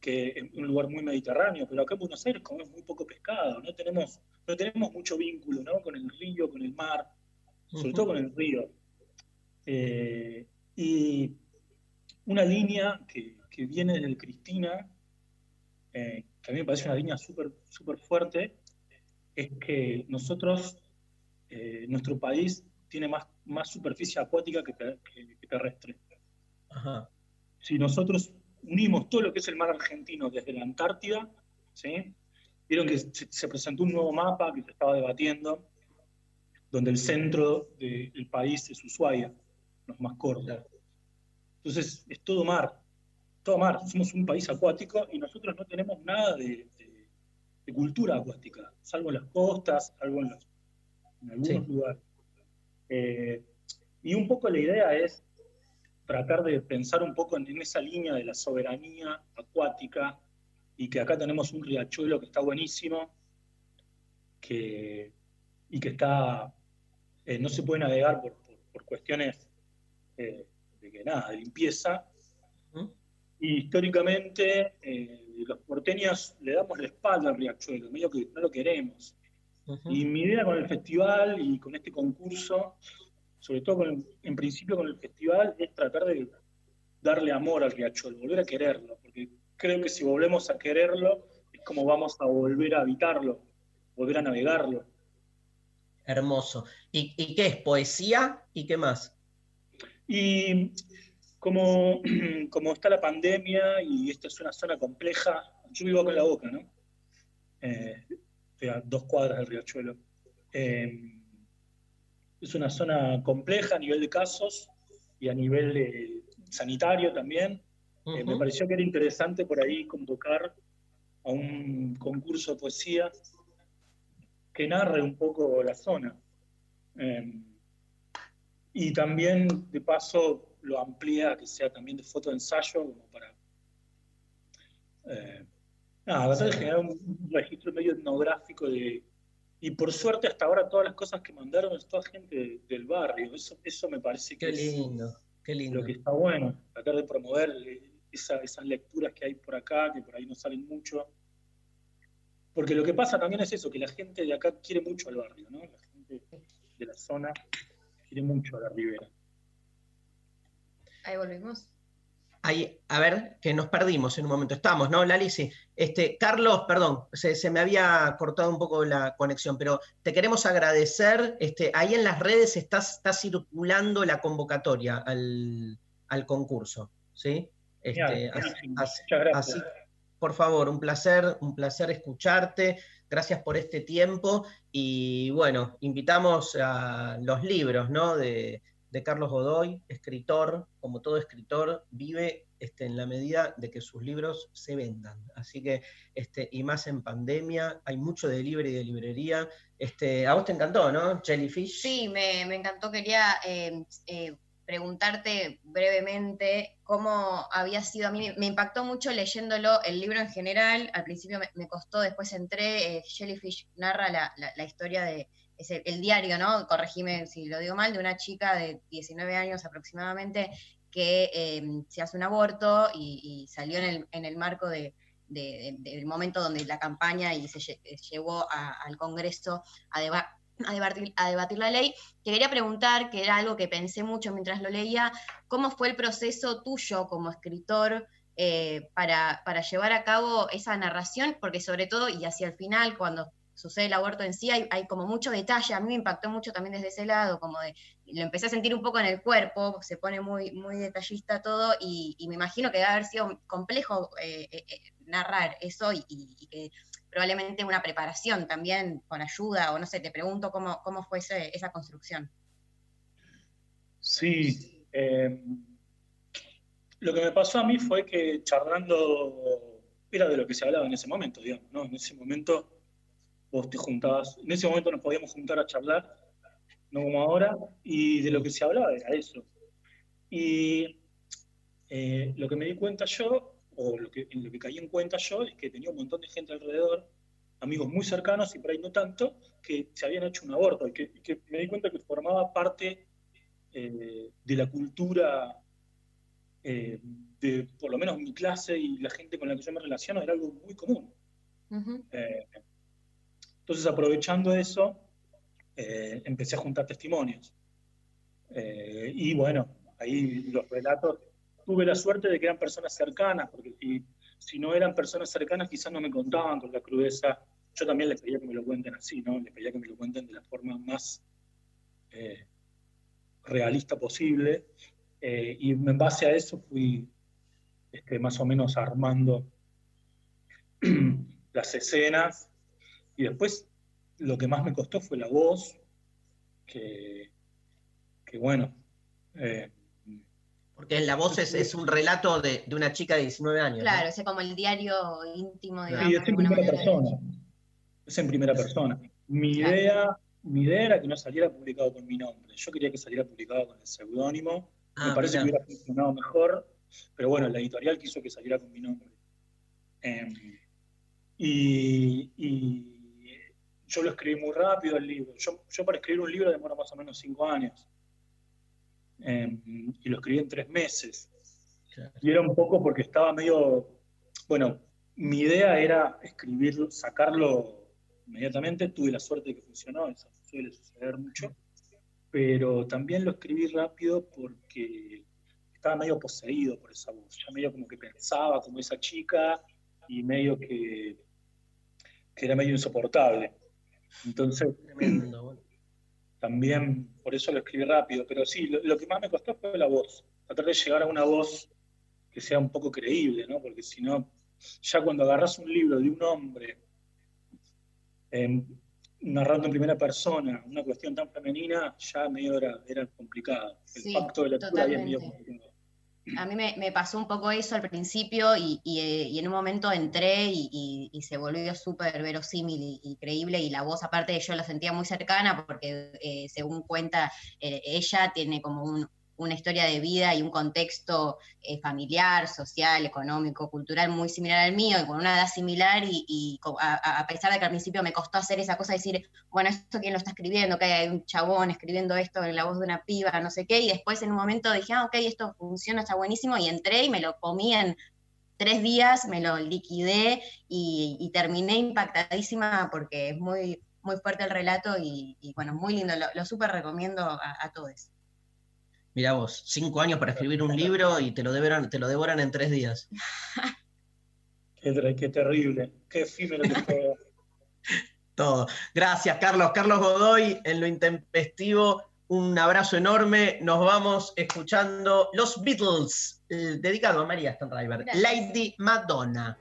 que es un lugar muy mediterráneo, pero acá en Buenos Aires comemos muy poco pescado, no tenemos, no tenemos mucho vínculo ¿no? con el río, con el mar, sobre todo con el río. Eh, y una línea que, que viene del Cristina, eh, que a mí me parece una línea súper súper fuerte, es que nosotros, eh, nuestro país tiene más, más superficie acuática que, ter- que- que terrestre. Ajá. Si nosotros unimos todo lo que es el mar argentino desde la Antártida, ¿sí? vieron que se, se presentó un nuevo mapa que se estaba debatiendo, donde el centro de- del país es Ushuaia, más cortos. Entonces es todo mar, todo mar. Somos un país acuático y nosotros no tenemos nada de, de- de cultura acuática, salvo en las costas, salvo en, los- en algunos Sí. lugares. Eh, y un poco la idea es tratar de pensar un poco en, en esa línea de la soberanía acuática y que acá tenemos un riachuelo que está buenísimo que, y que está eh, no se puede navegar por, por- por cuestiones eh, de que nada, de limpieza. Y históricamente eh, los porteños le damos la espalda al riachuelo, medio que no lo queremos. Y mi idea con el festival y con este concurso, sobre todo con el- en principio con el festival, es tratar de darle amor al riachuelo, volver a quererlo, porque creo que si volvemos a quererlo, es como vamos a volver a habitarlo, volver a navegarlo. Hermoso. ¿Y, y qué es? ¿Poesía? ¿Y qué más? Y como, como está la pandemia y esta es una zona compleja, yo vivo con la boca, ¿no? Eh, estoy a dos cuadras del riachuelo. Eh, es una zona compleja a nivel de casos y a nivel eh, sanitario también. Eh, me pareció que era interesante por ahí convocar a un concurso de poesía que narre un poco la zona. Eh, y también, de paso, lo amplía a que sea también de foto de ensayo, como para. eh, nada, tratar de generar un, registro medio etnográfico de. Y por suerte, hasta ahora, todas las cosas que mandaron es toda gente de- del barrio. Eso, eso me parece que Qué es lindo, qué lindo. lo que está bueno, tratar de promover esa- esas lecturas que hay por acá, que por ahí no salen mucho. Porque lo que pasa también es eso, que la gente de acá quiere mucho al barrio, ¿no? La gente de la zona quiere mucho a la ribera. Ahí volvimos. Ahí, a ver, que nos perdimos en un momento. Estamos, ¿no, Lali? Sí. Este, Carlos, perdón, se, se me había cortado un poco la conexión, pero te queremos agradecer. Este, ahí en las redes está, está circulando la convocatoria al, al concurso, ¿sí? Este, así- así- Muchas gracias. así- por favor, un placer, un placer escucharte. Gracias por este tiempo. Y bueno, invitamos a los libros, ¿no? De, Carlos Godoy, escritor, como todo escritor, vive este, en la medida de que sus libros se vendan. Así que, este, y más en pandemia, hay mucho de libre y de librería. Este, a vos te encantó, ¿no? Jellyfish. Sí, me, me encantó. Quería eh, eh, preguntarte brevemente cómo había sido. A mí me, impactó mucho leyéndolo, el libro en general. Al principio me, costó, después entré. eh, Jellyfish narra la, la- historia de. El, diario, ¿no? Corregime si lo digo mal, de una chica de 19 años aproximadamente que eh, se hace un aborto y, salió en el, en el marco de, de- de- del momento donde la campaña y se lle- llevó al Congreso a, deba- a debatir, la ley. Te quería preguntar, que era algo que pensé mucho mientras lo leía, ¿cómo fue el proceso tuyo como escritor eh, para, para llevar a cabo esa narración? Porque sobre todo, y hacia el final, cuando sucede el aborto en sí, hay, como mucho detalle, a mí me impactó mucho también desde ese lado, como de, lo empecé a sentir un poco en el cuerpo, se pone muy, muy detallista todo, y, me imagino que debe haber sido complejo eh, eh, narrar eso y que probablemente una preparación también con ayuda, o no sé, te pregunto cómo, cómo fue esa construcción. Sí, eh, lo que me pasó a mí fue que charlando era de lo que se hablaba en ese momento, digamos, ¿no? En ese momento vos te juntabas, en ese momento nos podíamos juntar a charlar, no como ahora, y de lo que se hablaba era eso. Y eh, lo que me di cuenta yo, o lo que, en lo que caí en cuenta yo, es que tenía un montón de gente alrededor, amigos muy cercanos y por ahí no tanto, que se habían hecho un aborto, y que, y que me di cuenta que formaba parte eh, de la cultura eh, de por lo menos mi clase y la gente con la que yo me relaciono era algo muy común. Eh, entonces, aprovechando eso, eh, empecé a juntar testimonios. Y bueno, ahí los relatos, tuve la suerte de que eran personas cercanas, porque si, si no eran personas cercanas quizás no me contaban con la crudeza. Yo también les pedía que me lo cuenten así, ¿no? Les pedía que me lo cuenten de la forma más eh, realista posible. Eh, y en base a eso fui este, más o menos armando las escenas. Y después lo que más me costó fue la voz, que, que bueno. eh, Porque en la voz es, es un relato de, de una chica de 19 años. ¿no? Claro, ese como el diario íntimo, digamos. Sí, es de en primera persona. Es en primera persona. Mi Claro. idea, mi idea era que no saliera publicado con mi nombre. Yo quería que saliera publicado con el seudónimo. Ah, Me parece que hubiera funcionado mejor, pero bueno, la editorial quiso que saliera con mi nombre. Em, y, y yo lo escribí muy rápido el libro. Yo, yo para escribir un libro demora más o menos cinco años. Em, y lo escribí en tres meses. Y era un poco porque estaba medio, bueno, mi idea era escribirlo, sacarlo inmediatamente, tuve la suerte de que funcionó, eso suele suceder mucho, pero también lo escribí rápido porque estaba medio poseído por esa voz, ya medio como que pensaba como esa chica y medio que, que era medio insoportable. Entonces, también por eso lo escribí rápido, pero sí, lo, lo que más me costó fue la voz, tratar de llegar a una voz que sea un poco creíble, ¿no? Porque si no, ya cuando agarras un libro de un hombre eh, narrando en primera persona una cuestión tan femenina, ya medio era, era complicado. El Sí, pacto de lectura había medio complicado. A mí me, pasó un poco eso al principio y, y, eh, y en un momento entré y, se volvió súper verosímil y, creíble y la voz aparte yo la sentía muy cercana porque eh, según cuenta eh, ella tiene como un- una historia de vida y un contexto eh, familiar, social, económico, cultural muy similar al mío y con una edad similar y, a, pesar de que al principio me costó hacer esa cosa de decir, bueno, ¿esto quién lo está escribiendo? Que hay un chabón escribiendo esto en la voz de una piba, no sé qué, y después en un momento dije, ah, ok, esto funciona, está buenísimo, y entré y me lo comí en tres días, me lo liquidé y, terminé impactadísima porque es muy, muy fuerte el relato y, bueno, muy lindo, lo, lo súper recomiendo a todos. Mirá vos, cinco años para escribir un libro y te lo devoran, te lo devoran en tres días. Qué, ter- qué terrible, qué efímero que fue. Todo. Gracias, Carlos. Carlos Godoy, en lo intempestivo. Un abrazo enorme. Nos vamos escuchando Los Beatles, eh, dedicado a María Stanriver. Lady Madonna.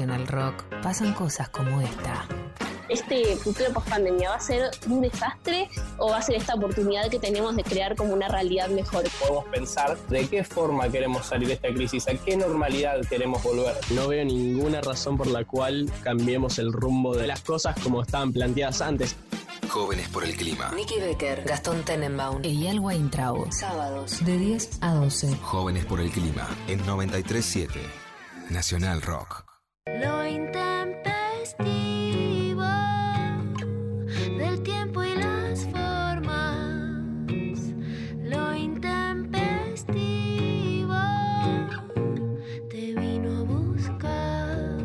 Nacional Rock pasan cosas como esta. este futuro post pandemia va a ser un desastre o va a ser esta oportunidad que tenemos de crear como una realidad mejor. Podemos pensar de qué forma queremos salir de esta crisis, a qué normalidad queremos volver. No veo ninguna razón por la cual cambiemos el rumbo de las cosas como estaban planteadas antes. Jóvenes por el clima. Nicky Becker, Gastón Tenenbaum, Eyal Weintraub. Sábados de 10 a 12. Jóvenes por el clima. En 937. Nacional Rock. Lo intempestivo del tiempo y las formas. Lo intempestivo te vino a buscar.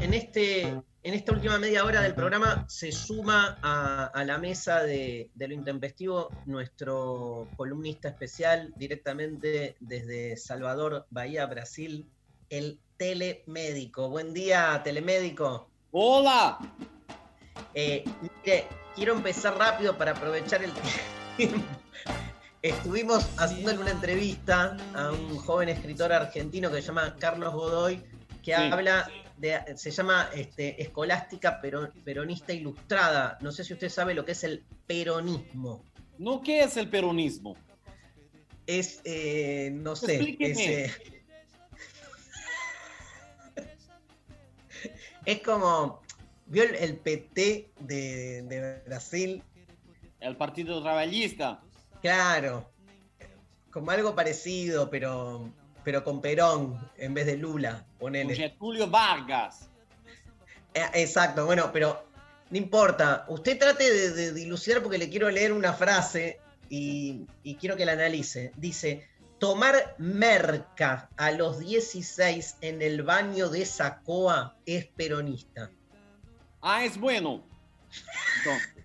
En, este, en esta última media hora del programa se suma a, a la mesa de, de lo intempestivo nuestro columnista especial directamente desde Salvador, Bahía, Brasil, el telemédico. Buen día, telemédico. ¡Hola! Eh, mire, quiero empezar rápido para aprovechar el tiempo. Estuvimos haciéndole una entrevista a un joven escritor argentino que se llama Carlos Godoy, que Sí. habla de- se llama este, Escolástica Pero- Peronista Ilustrada. No sé si usted sabe lo que es el peronismo. No, ¿qué es el peronismo? Es, eh, no sé, Explíqueme. es, eh, es como, ¿vio el, el PT de, de Brasil? El Partido Trabajista. Claro, como algo parecido, pero, pero con Perón en vez de Lula, ponele. Getulio Vargas. Eh, Exacto, bueno, pero no importa. Usted trate de, de dilucidar porque le quiero leer una frase y, y quiero que la analice. Dice, tomar merca a los 16 en el baño de Sacoa es peronista. Ah, es bueno. Entonces,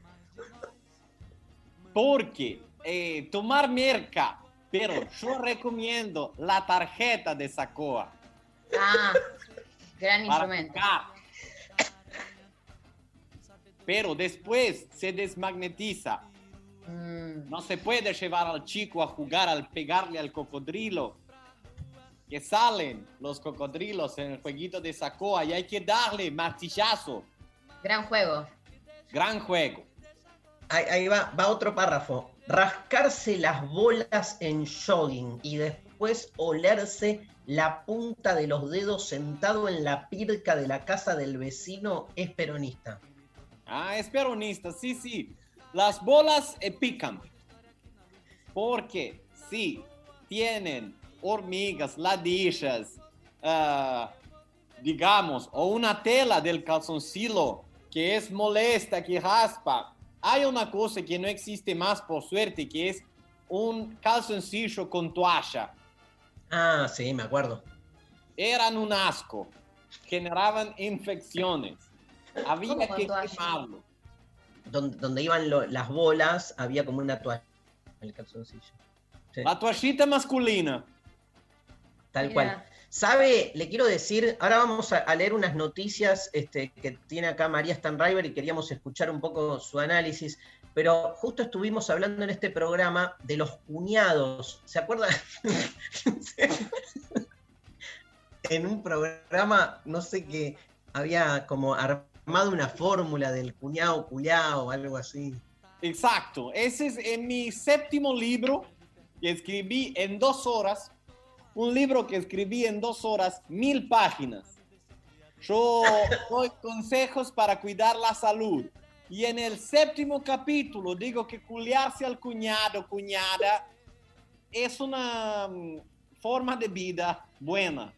porque eh, tomar merca, pero yo recomiendo la tarjeta de Sacoa. Ah, gran instrumento. jugar. Pero después se desmagnetiza. Mm, No se puede llevar al chico a jugar al pegarle al cocodrilo. Que salen los cocodrilos en el jueguito de Sacoa y hay que darle martillazo. gran juego. Gran juego. Ahí, ahí va, va otro párrafo. Rascarse las bolas en jogging y después olerse la punta de los dedos sentado en la pirca de la casa del vecino es peronista. Ah, es peronista, sí, sí. Las bolas eh, pican. Porque sí, tienen hormigas, ladillas, ah, digamos, o una tela del calzoncillo que es molesta, que raspa. Hay una cosa que no existe más por suerte, que es un calzoncillo con toalla. Ah, sí, me acuerdo. Eran un asco, generaban infecciones. Había ¿Cómo con que toalla? quemarlo. Donde, donde iban lo- las bolas, había como una toalla en el calzoncillo. Sí, La toallita masculina. tal Mira. cual. ¿Sabe? Le quiero decir, ahora vamos a, leer unas noticias este, que tiene acá María Stanriver y queríamos escuchar un poco su análisis, pero justo estuvimos hablando en este programa de los cuñados. ¿Se acuerdan? en un programa, no sé qué, había como armado una fórmula del cuñado culiao o algo así. Exacto. Ese es en mi séptimo libro que escribí en dos horas. Un libro que escribí en dos horas, mil páginas. Yo doy consejos para cuidar la salud. Y en el séptimo capítulo digo que culiarse al cuñado, cuñada, es una mm, forma de vida buena.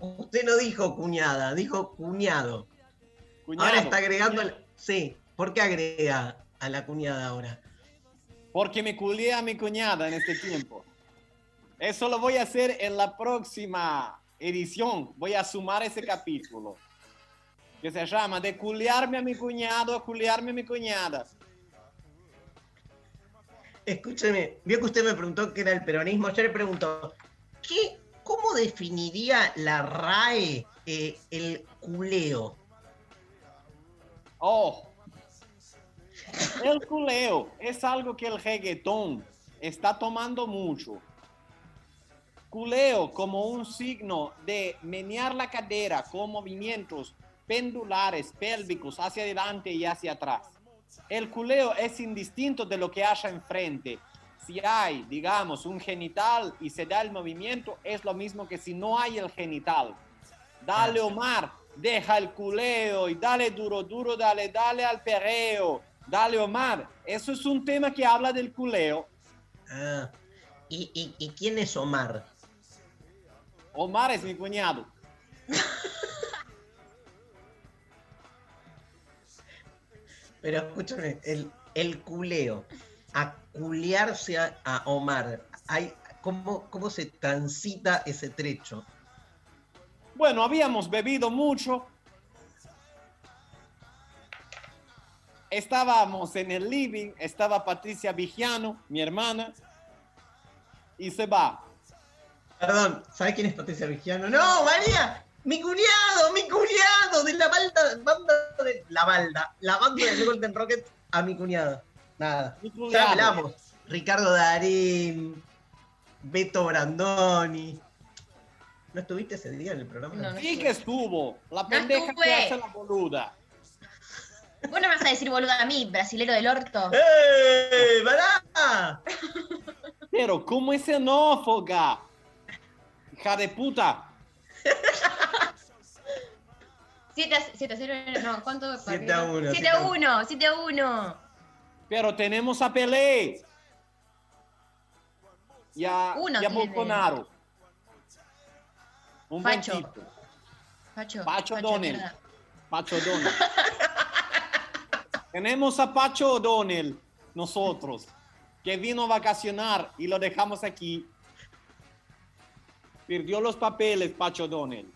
Usted no dijo cuñada, dijo cuñado. Cuñado. Ahora está agregando. Sí, ¿por qué agrega a la cuñada ahora? Porque me culié a mi cuñada en este tiempo. Eso lo voy a hacer en la próxima edición. Voy a sumar ese capítulo. Que se llama De culiarme a mi cuñado a culiarme a mi cuñada. Escúcheme, vio que usted me preguntó qué era el peronismo. Yo le pregunto, ¿qué, ¿cómo definiría la RAE eh, el culeo? Oh. El culeo es algo que el reggaetón está tomando mucho. Culeo como un signo de menear la cadera con movimientos pendulares pélvicos hacia adelante y hacia atrás. El culeo es indistinto de lo que haya enfrente. Si hay, digamos, un genital y se da el movimiento, es lo mismo que si no hay el genital. Dale Omar, deja el culeo y dale duro, duro, dale, dale al perreo. Dale Omar. Eso es un tema que habla del culeo. Ah, ¿y, y, y quién es Omar? Omar es mi cuñado. Pero escúchame, el, el culeo, a culearse a, a Omar, hay, ¿cómo, ¿cómo se transita ese trecho? Bueno, habíamos bebido mucho. Estábamos en el living, estaba Patricia Vigiano, mi hermana, y se va. Perdón, ¿sabes quién es Patricia Vigiano? ¡No, María! ¡Mi cuñado! ¡Mi cuñado! De la balda, banda de. La balda. La banda de Golden Rocket a mi cuñado. Nada. cuñado. Ya hablamos. Ricardo Darín, Beto Brandoni. ¿No estuviste ese día en el programa? Sí que estuvo. La pendeja estuve. que hace la boluda. Vos no me vas a decir boluda a mí, brasilero del orto. ¡Eh! ¡Pará! Pero, ¿cómo es xenófoga? Hija de puta. 7 a, 7 a 0, no, ¿cuánto? 7 a 1, 7 a 1, 7 a 1. Pero tenemos a Pelé. Y a, Uno y a. Bolsonaro. Un buen Pacho. tipo. Pacho, Pacho Pacho, mierda. Pacho O'Donnell. Tenemos a Pacho O'Donnell, nosotros, que vino a vacacionar y lo dejamos aquí. Perdió los papeles, Pacho O'Donnell.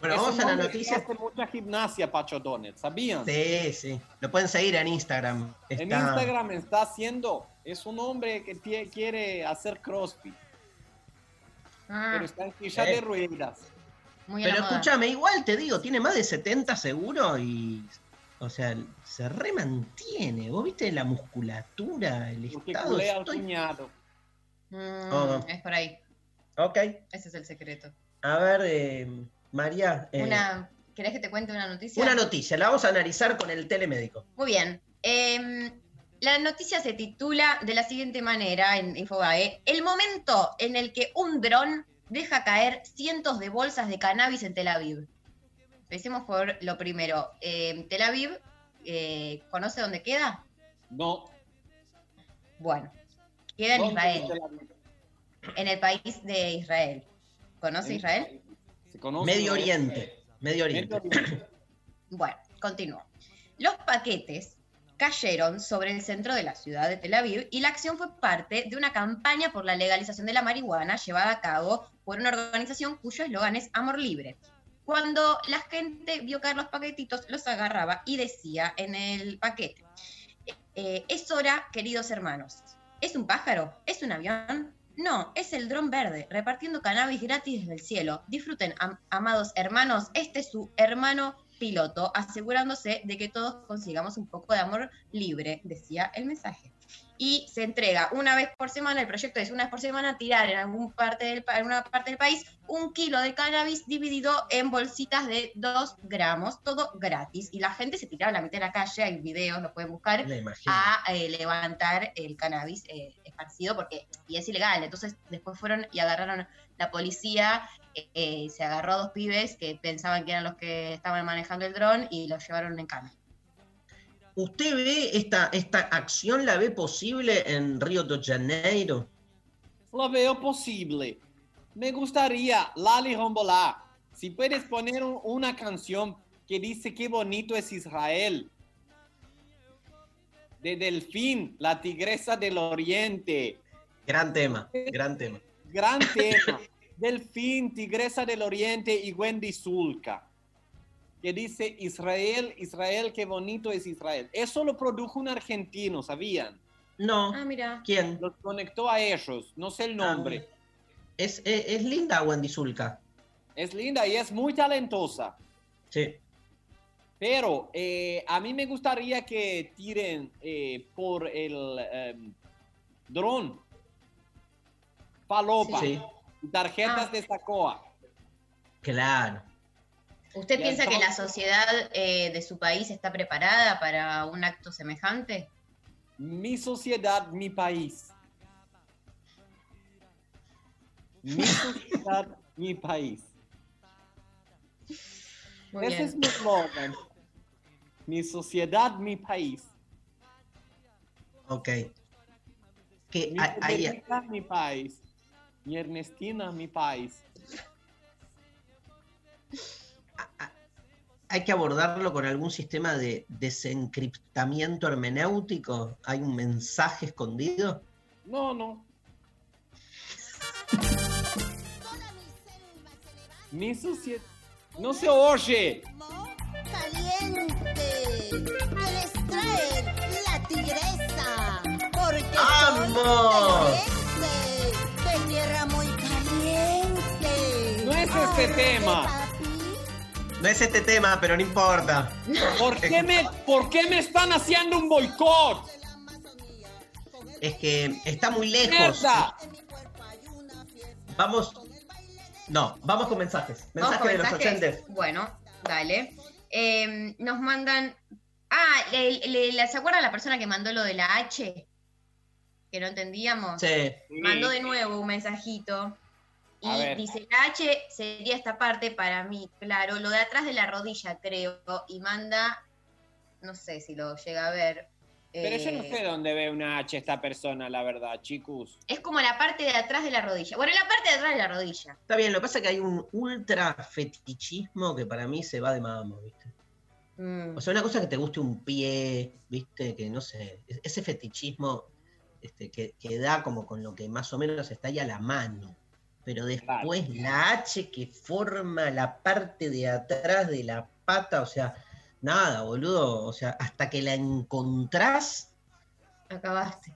Bueno, Es vamos a la noticia. Hace mucha gimnasia, Pacho O'Donnell, ¿sabían? Sí, sí. Lo pueden seguir en Instagram. En Instagram está haciendo, es un hombre que quiere hacer crossfit, Ah, pero está en silla Eh. de ruedas. muy Pero escúchame, igual te digo, tiene más de 70 seguro y. O sea, se remantiene. ¿Vos viste la musculatura, el Porque estado? Estoy- cuñado. Mm, Oh. Es por ahí. Ok. Ese es el secreto. A ver, eh, María. eh, Una, ¿Querés que te cuente una noticia? una noticia, la vamos a analizar con el telemédico. Muy bien. Em, la noticia se titula de la siguiente manera en Infobae. El momento en el que un dron deja caer cientos de bolsas de cannabis en Tel Aviv. Empecemos por lo primero. Em, Tel Aviv, eh, ¿conoce dónde queda? No. Bueno, queda en ¿Dónde Israel, en el país de Israel. ¿Conoce Israel? Se conoce, Medio. Oriente. Medio Oriente. Bueno, continúo. Los paquetes cayeron sobre el centro de la ciudad de Tel Aviv y la acción fue parte de una campaña por la legalización de la marihuana llevada a cabo por una organización cuyo eslogan es Amor Libre. Cuando la gente vio caer los paquetitos, los agarraba y decía en el paquete, eh, es hora, queridos hermanos. ¿Es un pájaro? ¿Es un avión? No, es el dron verde, repartiendo cannabis gratis desde el cielo. Disfruten, am- amados hermanos, este es su hermano piloto, asegurándose de que todos consigamos un poco de amor libre, decía el mensaje. Y se entrega una vez por semana, el proyecto es una vez por semana tirar en, algún parte del, en una parte del país un kilo de cannabis dividido en bolsitas de 2 gramos, todo gratis. Y la gente se tiraba a la mitad de la calle, hay videos, lo pueden buscar, a eh, levantar el cannabis eh, esparcido porque y es ilegal. Entonces después fueron y agarraron la policía, eh, eh, se agarró a dos pibes que pensaban que eran los que estaban manejando el dron y los llevaron en cana. ¿Usted ve esta, esta acción, la ve posible en Río de Janeiro? Lo veo posible. Me gustaría, Lali Rombolá, si puedes poner un- una canción que dice qué bonito es Israel. De Delfín, la tigresa del oriente. Gran tema, gran tema. Gran tema. Delfín, tigresa del oriente y Wendy Zulka. Que dice Israel, Israel, qué bonito es Israel. Eso lo produjo un argentino, ¿sabían? No. Ah, mira. ¿Quién? Los conectó a ellos, no sé el nombre. Es, es, es linda Wendy Zulka. Es linda y es muy talentosa. Sí. Pero eh, a mí me gustaría que tiren eh, por el em, dron. Palopa. Sí. Tarjetas Ah. de Sacoa. Claro. ¿Usted piensa que la sociedad eh, de su país está preparada para un acto semejante? Mi sociedad, mi país. Mi sociedad, mi país. Muy Ese bien. es mi eslogan. Mi sociedad, mi país. Ok. Que Mi mi país. Mi Ernestina, mi país. Hay que abordarlo con algún sistema de desencriptamiento hermenéutico. ¿Hay un mensaje escondido? No, no. Mi sociedad. No se oye. caliente que les trae la tigresa. Porque ¡Vamos! soy de tierra muy caliente. No es este tema. No es este tema, pero no importa. ¿Por qué me, por qué me están haciendo un boicot? Es que está muy lejos. ¡Mierda! Vamos. No, vamos con mensajes. Vamos Mensajes con de los oyentes. Bueno, dale. Eh, nos mandan. Ah, le, le- le- ¿se acuerdan la persona que mandó lo de la H? Que no entendíamos. Sí. Mandó de nuevo un mensajito. Y dice, la H sería esta parte para mí, claro, lo de atrás de la rodilla, creo. Y manda, no sé si lo llega a ver. Pero yo no eh, sé dónde ve una H esta persona, la verdad, chicos. Es como la parte de atrás de la rodilla. Bueno, la parte de atrás de la rodilla. Está bien, lo que pasa es que hay un ultra fetichismo que para mí se va de mamo, ¿viste? Mm. O sea, una cosa que te guste un pie, ¿viste? Que no sé, es- ese fetichismo este, que, que da como con lo que más o menos está ahí a la mano. Pero después la H que forma la parte de atrás de la pata, o sea, nada, boludo. O sea, hasta que la encontrás. Acabaste.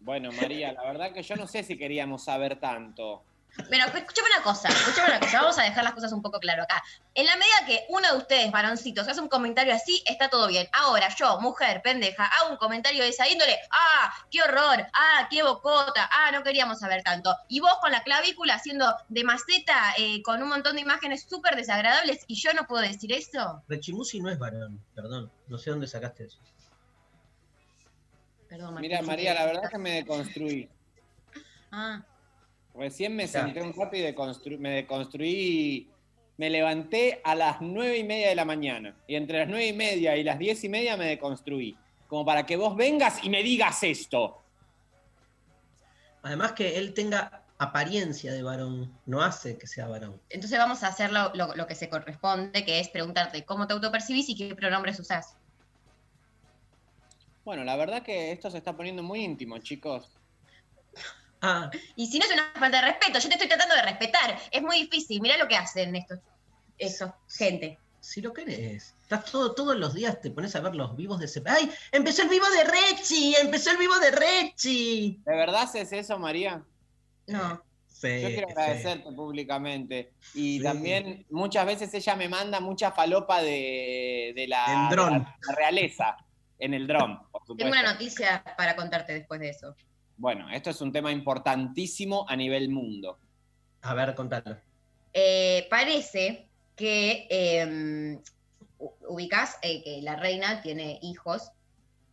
Bueno, María, la verdad que yo no sé si queríamos saber tanto. Pero escúchame una cosa, escúchame una cosa, vamos a dejar las cosas un poco claro acá. En la medida que uno de ustedes, varoncitos, hace un comentario así, está todo bien. Ahora, yo, mujer, pendeja, hago un comentario de esa índole, ah, qué horror, ah, qué bocota, ah, no queríamos saber tanto. Y vos con la clavícula haciendo de maceta, eh, con un montón de imágenes súper desagradables, y yo no puedo decir eso. Rechimusi no es varón, perdón. No sé dónde sacaste eso. Perdón, Mira, Martín, María, sí la verdad que me deconstruí. Ah, Recién me senté un rato y deconstru- me deconstruí. Me levanté a las nueve y media de la mañana. Y entre las nueve y media y las diez y media me deconstruí. Como para que vos vengas y me digas esto. Además que él tenga apariencia de varón, no hace que sea varón. entonces vamos a hacer lo, lo- lo que se corresponde, que es preguntarte cómo te autopercibís y qué pronombres usás. Bueno, la verdad que esto se está poniendo muy íntimo, chicos. Ah, Y si no es una falta de respeto, yo te estoy tratando de respetar. Es muy difícil. Mirá lo que hacen estos, estos gente. si lo querés. Estás todo, todos los días, te pones a ver los vivos de ese. ¡Ay! ¡Empezó el vivo de Rechi! ¡Empezó el vivo de Rechi! ¿De verdad haces eso, María? No. Sí, Yo quiero sí. agradecerte públicamente. Y Sí. también muchas veces ella me manda mucha falopa de, de la, de la realeza en el dron, por Tengo una noticia para contarte después de eso. Bueno, esto es un tema importantísimo a nivel mundo. A ver, contalo. Eh, parece que eh, u- ubicás eh, que la reina tiene hijos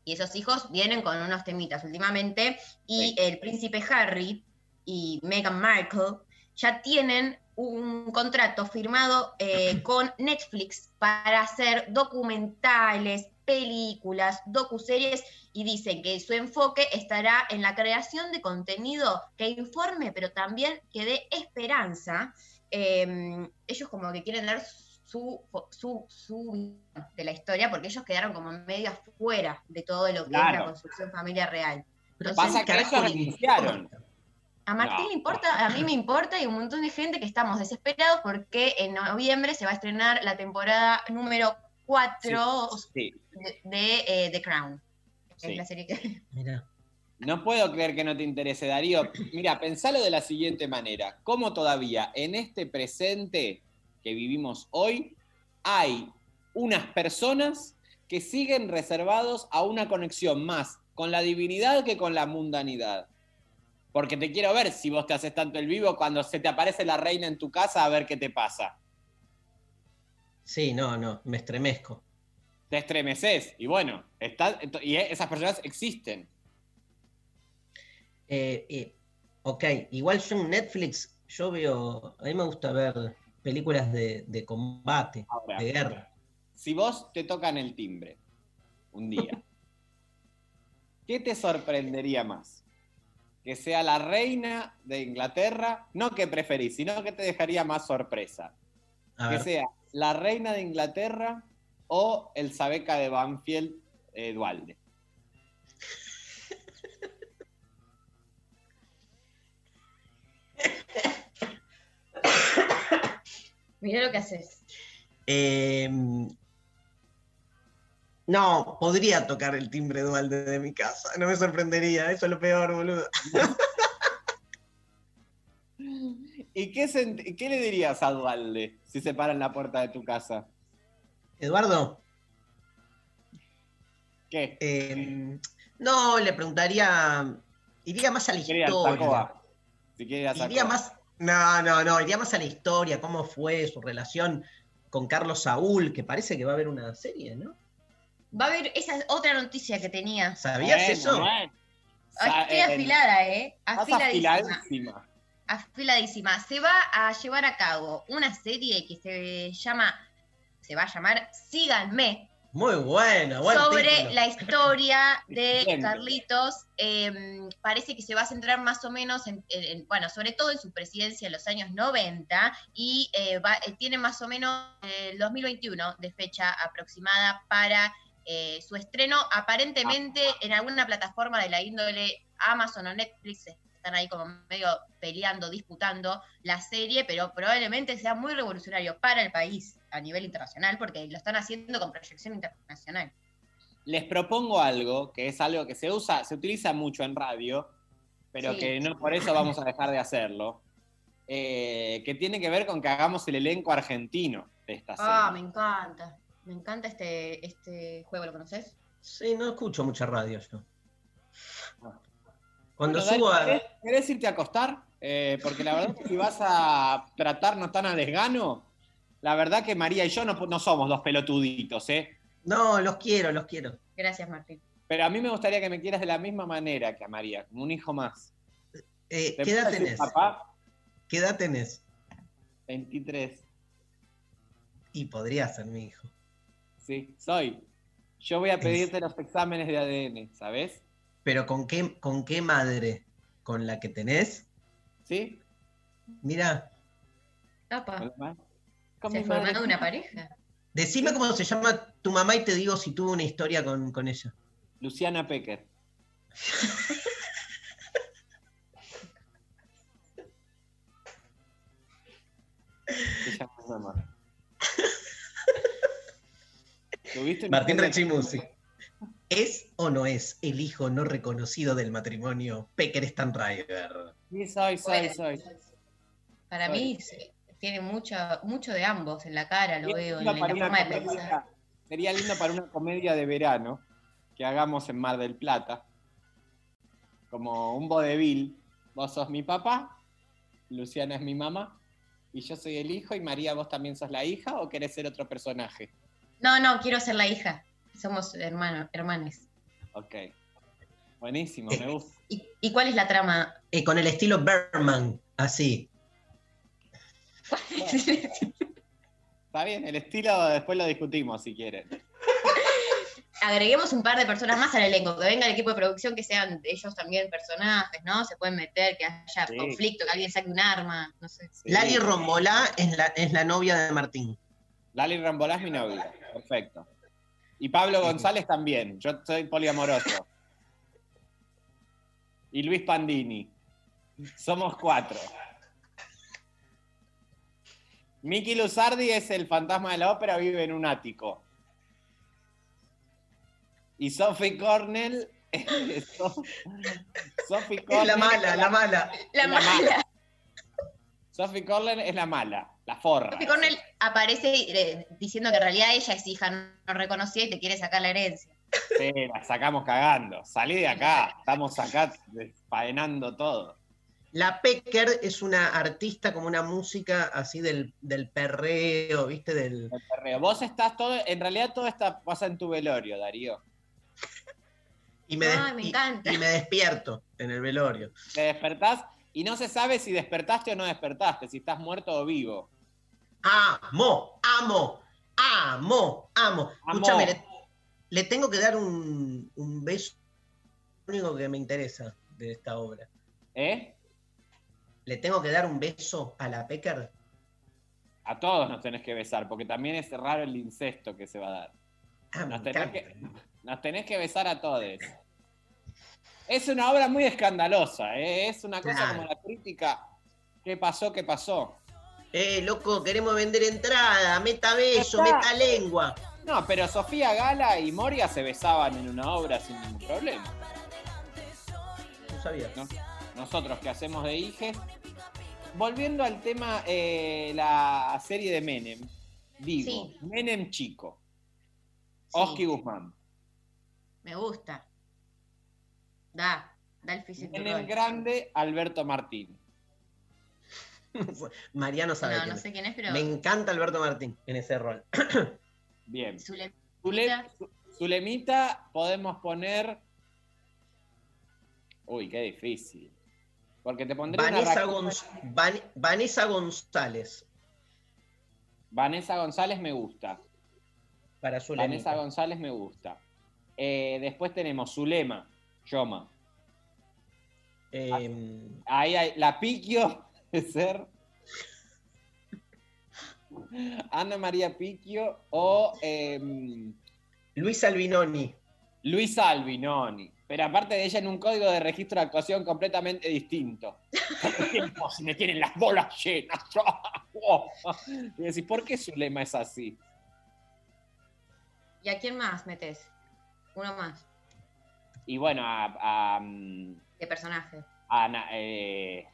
y esos hijos vienen con unos temitas últimamente y el príncipe Harry y Meghan Markle ya tienen un contrato firmado eh, con Netflix para hacer documentales, películas, docuseries y dicen que su enfoque estará en la creación de contenido que informe, pero también que dé esperanza. Eh, ellos como que quieren dar su, su, su de la historia porque ellos quedaron como medio afuera de todo lo que es la construcción familiar real. Pero Entonces, Pasa que carajo ellos le renunciaron. a Martín No. le importa, a mí me importa y un montón de gente que estamos desesperados porque en noviembre se va a estrenar la temporada número 4 Sí. de, de, eh, The Crown. Sí. Es la serie que... Mira. No puedo creer que no te interese, Darío. Mira, pensalo de la siguiente manera. ¿Cómo todavía en este presente que vivimos hoy hay unas personas que siguen reservados a una conexión más con la divinidad que con la mundanidad? Porque te quiero ver si vos te haces tanto el vivo cuando se te aparece la reina en tu casa a ver qué te pasa. Sí, no, no, me estremezco. Te estremeces. Y bueno, está, y esas personas existen. Eh, eh, ok, igual yo en Netflix, yo veo, a mí me gusta ver películas de, de combate, Ahora, de guerra. Si vos te tocan el timbre un día, ¿qué te sorprendería más? ¿Que sea la reina de Inglaterra? No que preferís, sino que te dejaría más sorpresa. A Que ver, sea la reina de Inglaterra o el Sabeca de Banfield eh, Dualde. Mirá lo que haces. eh, no, podría tocar el timbre dualde de mi casa, no me sorprendería, eso es lo peor, boludo. ¿Y qué, le dirías a Dualde si se para en la puerta de tu casa? Eduardo, ¿Qué? eh, no, le preguntaría, iría más a la historia. Si quiere ir a Saco. Iría más. No, no, no, iría más a la historia, cómo fue su relación con Carlos Saúl, que parece que va a haber una serie, ¿no? Va a haber esa es otra noticia que tenía. ¿Sabías Bueno, eso? bueno. Sa- Estoy eh, afilada, ¿eh? Afiladísima. Afiladísima. Se va a llevar a cabo una serie que se llama, se va a llamar Síganme, Muy buena, buen sobre título. la historia de. Carlitos. Eh, parece que se va a centrar más o menos en, en- en- bueno, sobre todo en su presidencia en los años 90 y eh, va- eh, tiene más o menos eh, el 2021 de fecha aproximada para eh, su estreno, aparentemente en alguna plataforma de la índole Amazon o Netflix están ahí como medio peleando, disputando la serie, pero probablemente sea muy revolucionario para el país a nivel internacional porque lo están haciendo con proyección internacional. Les propongo algo, que es algo que se usa, se utiliza mucho en radio, pero Sí. que no por eso vamos a dejar de hacerlo. eh, que tiene que ver con que hagamos el elenco argentino de esta serie. Ah, me encanta. Me encanta este, este juego, ¿lo conoces? Sí, no escucho mucha radio yo. Cuando Bueno, subo a. ¿querés, querés irte a acostar? Eh, porque la verdad que si vas a tratarnos tan a desgano, la verdad que María y yo no, no somos dos pelotuditos, ¿eh? No, los quiero, los quiero. Gracias, Martín. Pero a mí me gustaría que me quieras de la misma manera que a María, como un hijo más. Eh, ¿Te ¿Qué edad tenés? papá? ¿Qué edad tenés? 23. Y podría ser mi hijo. Sí, soy. Yo voy a pedirte los exámenes de ADN, ¿sabes? Pero ¿con qué, con qué madre? ¿Con la que tenés? ¿Sí? Mira, Apa, Con se madre. una pareja. decime cómo se llama tu mamá y te digo si tuvo una historia con, con ella. Luciana Pecker. Se llama mi mamá. ¿Tuviste una Martín Rechimusi. ¿Es o no es el hijo no reconocido del matrimonio Pecker Stanriver? Sí, soy, soy, Bueno. soy. Para Soy. mí tiene mucho, mucho de ambos en la cara, lo veo, en la, forma de comedia- pensar. Sería lindo para una comedia de verano que hagamos en Mar del Plata. Como un vodevil. Vos sos mi papá, Luciana es mi mamá, y yo soy el hijo, y María, vos también sos la hija, o querés ser otro personaje? No, no, quiero ser la hija. Somos hermanos, hermanes. Ok. Buenísimo, me gusta. ¿Y, y cuál es la trama? Eh, con el estilo Berman, así. Está bien, el estilo después lo discutimos si quieren. Agreguemos un par de personas más al elenco, que venga el equipo de producción, que sean ellos también personajes, ¿no? Se pueden meter, que haya Sí. conflicto, que alguien saque un arma, no sé. Lali Rombolá es la, es la novia de Martín. Lali Rambolá es mi novia. Perfecto. Y Pablo González también. Yo soy poliamoroso. Y Luis Pandini. Somos cuatro. Miki Luzardi es el fantasma de la ópera, vive en un ático. Y Sophie Cornell. So- Sophie Es Cornell la mala, la mala. La mala. Sophie Cornell es la mala, la forra. Sophie Cornell aparece eh, diciendo que en realidad ella es hija no reconocida y te quiere sacar la herencia. Sí, la sacamos cagando. Salí de acá. Estamos acá desfaenando todo. La Pecker es una artista como una música así del, del perreo, ¿viste? Del... El perreo. Vos estás todo, en realidad todo está, pasa en tu velorio, Darío. Y me, des- Ay, me y- encanta. y me despierto en el velorio. Te despertás y no se sabe si despertaste o no despertaste, si estás muerto o vivo. Amo, amo, amo, amo. Escúchame, le, le tengo que dar un, un beso. Lo único que me interesa de esta obra. ¿Eh? ¿Le tengo que dar un beso a la Pecker? A todos nos tenés que besar, porque también es raro el incesto que se va a dar. Ah, Nos me tenés, encanta. que, nos tenés que besar a todos. Es una obra muy escandalosa, ¿eh? es una cosa Claro. como la crítica. ¿Qué pasó? ¿Qué pasó? Eh, loco, queremos vender entrada, meta beso, meta lengua. No, pero Sofía Gala y Moria se besaban en una obra sin ningún problema. No sabía. ¿no? Nosotros que hacemos de hijes. Volviendo al tema, eh, la serie de Menem. Digo, Sí. Menem chico. Sí. Oski Guzmán. Me gusta. Da, da el físico. Menem grande, Alberto Martín. Mariano sabe No, quién no sé quién es, pero. Me encanta Alberto Martín en ese rol. Bien. Zulemita. Zule- Zu- Zulemita podemos poner. Uy, qué difícil. Porque te pondría una Vanessa, Gonz- Van- Vanessa González. Vanessa González me gusta. Para Zulemita. Vanessa González me gusta. Eh, después tenemos Zulema, Yoma. Em, Ahí hay la Piquio de ser. Ana María Piquio o em, Luis Albinoni. Luis Albinoni. Pero aparte de ella en un código de registro de actuación completamente distinto. Si me tienen las bolas llenas. y decís, ¿por qué Zulema es así? ¿Y a quién más metes? Uno más, Y bueno, a, a, mm, de personaje. a eh,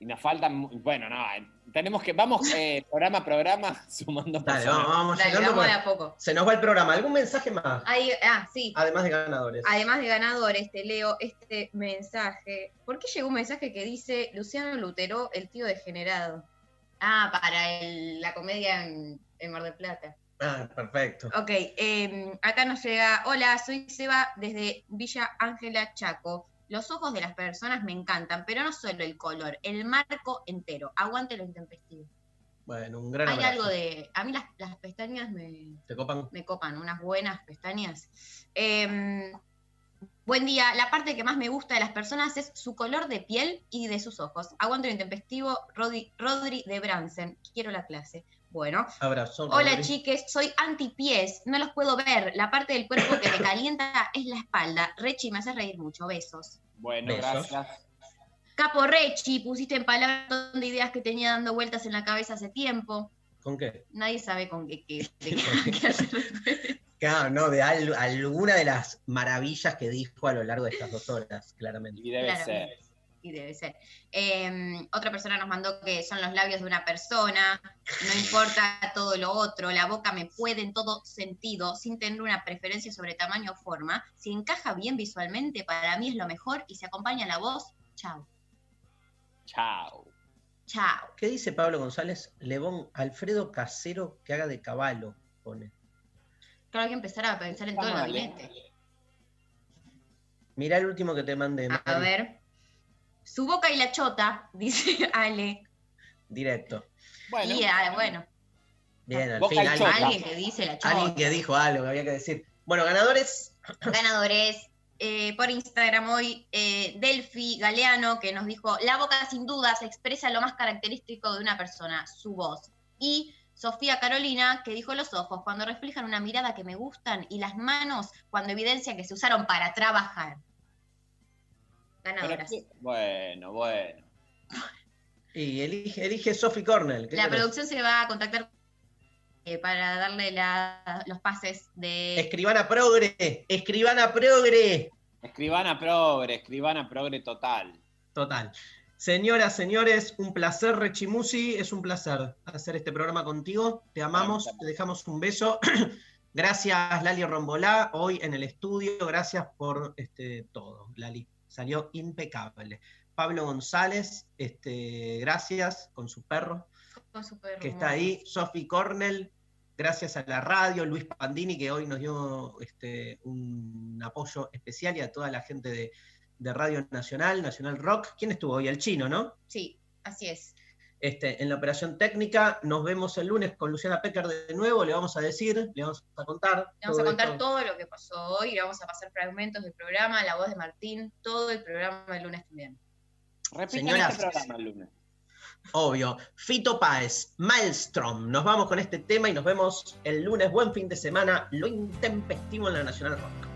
y nos faltan, bueno, no, eh, tenemos que, vamos eh, programa a programa sumando Dale, personas. vamos, vamos Dale, vamos de porque a poco. Se nos va el programa. ¿Algún mensaje más? Ahí, ah, sí. Además de ganadores. Además de ganadores, te leo este mensaje. ¿Por qué llegó un mensaje que dice Luciano Lutero, el tío degenerado? Ah, para el- la comedia en, en Mar del Plata. Ah, perfecto. Ok, eh, acá nos llega, hola, soy Seba desde Villa Ángela Chaco. Los ojos de las personas me encantan, pero no solo el color, el marco entero. Aguante lo intempestivo. Bueno, un gran Hay abrazo. algo de... A mí las, las pestañas me, ¿Te copan? me copan, unas buenas pestañas. Eh, buen día. La parte que más me gusta de las personas es su color de piel y de sus ojos. Aguante lo intempestivo, Rodri, Rodri de Bransen. Quiero la clase. Bueno. Abrazo. Hola Rodri. chiques, soy antipies, no los puedo ver. La parte del cuerpo que me calienta es la espalda. Rechi, me hace reír mucho. Besos. Bueno, Besos. gracias. Capo Rechi, pusiste en palabras un montón de ideas que tenía dando vueltas en la cabeza hace tiempo. ¿Con qué? Nadie sabe con qué, qué- de qué- qué hacer. Claro, no, de al- alguna de las maravillas que dijo a lo largo de estas dos horas, claramente. Y debe Claro. ser. Y debe ser. Eh, otra persona nos mandó que son los labios de una persona, no importa todo lo otro, la boca me puede en todo sentido, sin tener una preferencia sobre tamaño o forma. Si encaja bien visualmente, para mí es lo mejor y se acompaña la voz, chao, Chao. chao. ¿Qué dice Pablo González? Levón, Alfredo Casero que haga de caballo, pone. Claro, hay que empezar a pensar en todo el gabinete. Mirá el último que te mandé. A Mari. ver. Su boca y la chota, dice Ale. Directo. Bueno, Y ah, bueno, Bien, al Boca fin alguien, alguien que dice la chota. alguien que dijo algo que había que decir. Bueno, ganadores. ganadores. eh, por Instagram hoy, eh, Delphi Galeano, que nos dijo, la boca sin dudas expresa lo más característico de una persona, su voz. Y Sofía Carolina, que dijo los ojos, cuando reflejan una mirada que me gustan, y las manos, cuando evidencia que se usaron para trabajar. Ganadoras. bueno, bueno. Y elige, elige Sophie Cornell. ¿qué La producción se va a contactar eh, para darle la- los pases de... Escribana progre. Escribana progre. Escribana progre, escribana progre total. Total. Señoras, señores, un placer, Rechimusi. Es un placer hacer este programa contigo. Te amamos, te dejamos un beso. Gracias, Lali Rombolá, hoy en el estudio. Gracias por este, todo, Lali. Salió impecable. Pablo González, este, gracias con su perro con su perro. que está ahí. Sophie Cornell, gracias a la radio. Luis Pandini, que hoy nos dio este, un apoyo especial y a toda la gente de, de Radio Nacional, Nacional Rock. ¿Quién estuvo hoy? El chino, ¿no? Sí, así es. Este, en la operación técnica. Nos vemos el lunes con Luciana Pecker de nuevo. Le vamos a decir, le vamos a contar. Le vamos a contar esto. todo lo que pasó hoy, le vamos a pasar fragmentos del programa, la voz de Martín, todo el programa del lunes también. Repitan Señoras. este programa el lunes. Obvio. Fito Páez, Maelstrom. Nos vamos con este tema y nos vemos el lunes. Buen fin de semana. Lo intempestivo en la Nacional Rock.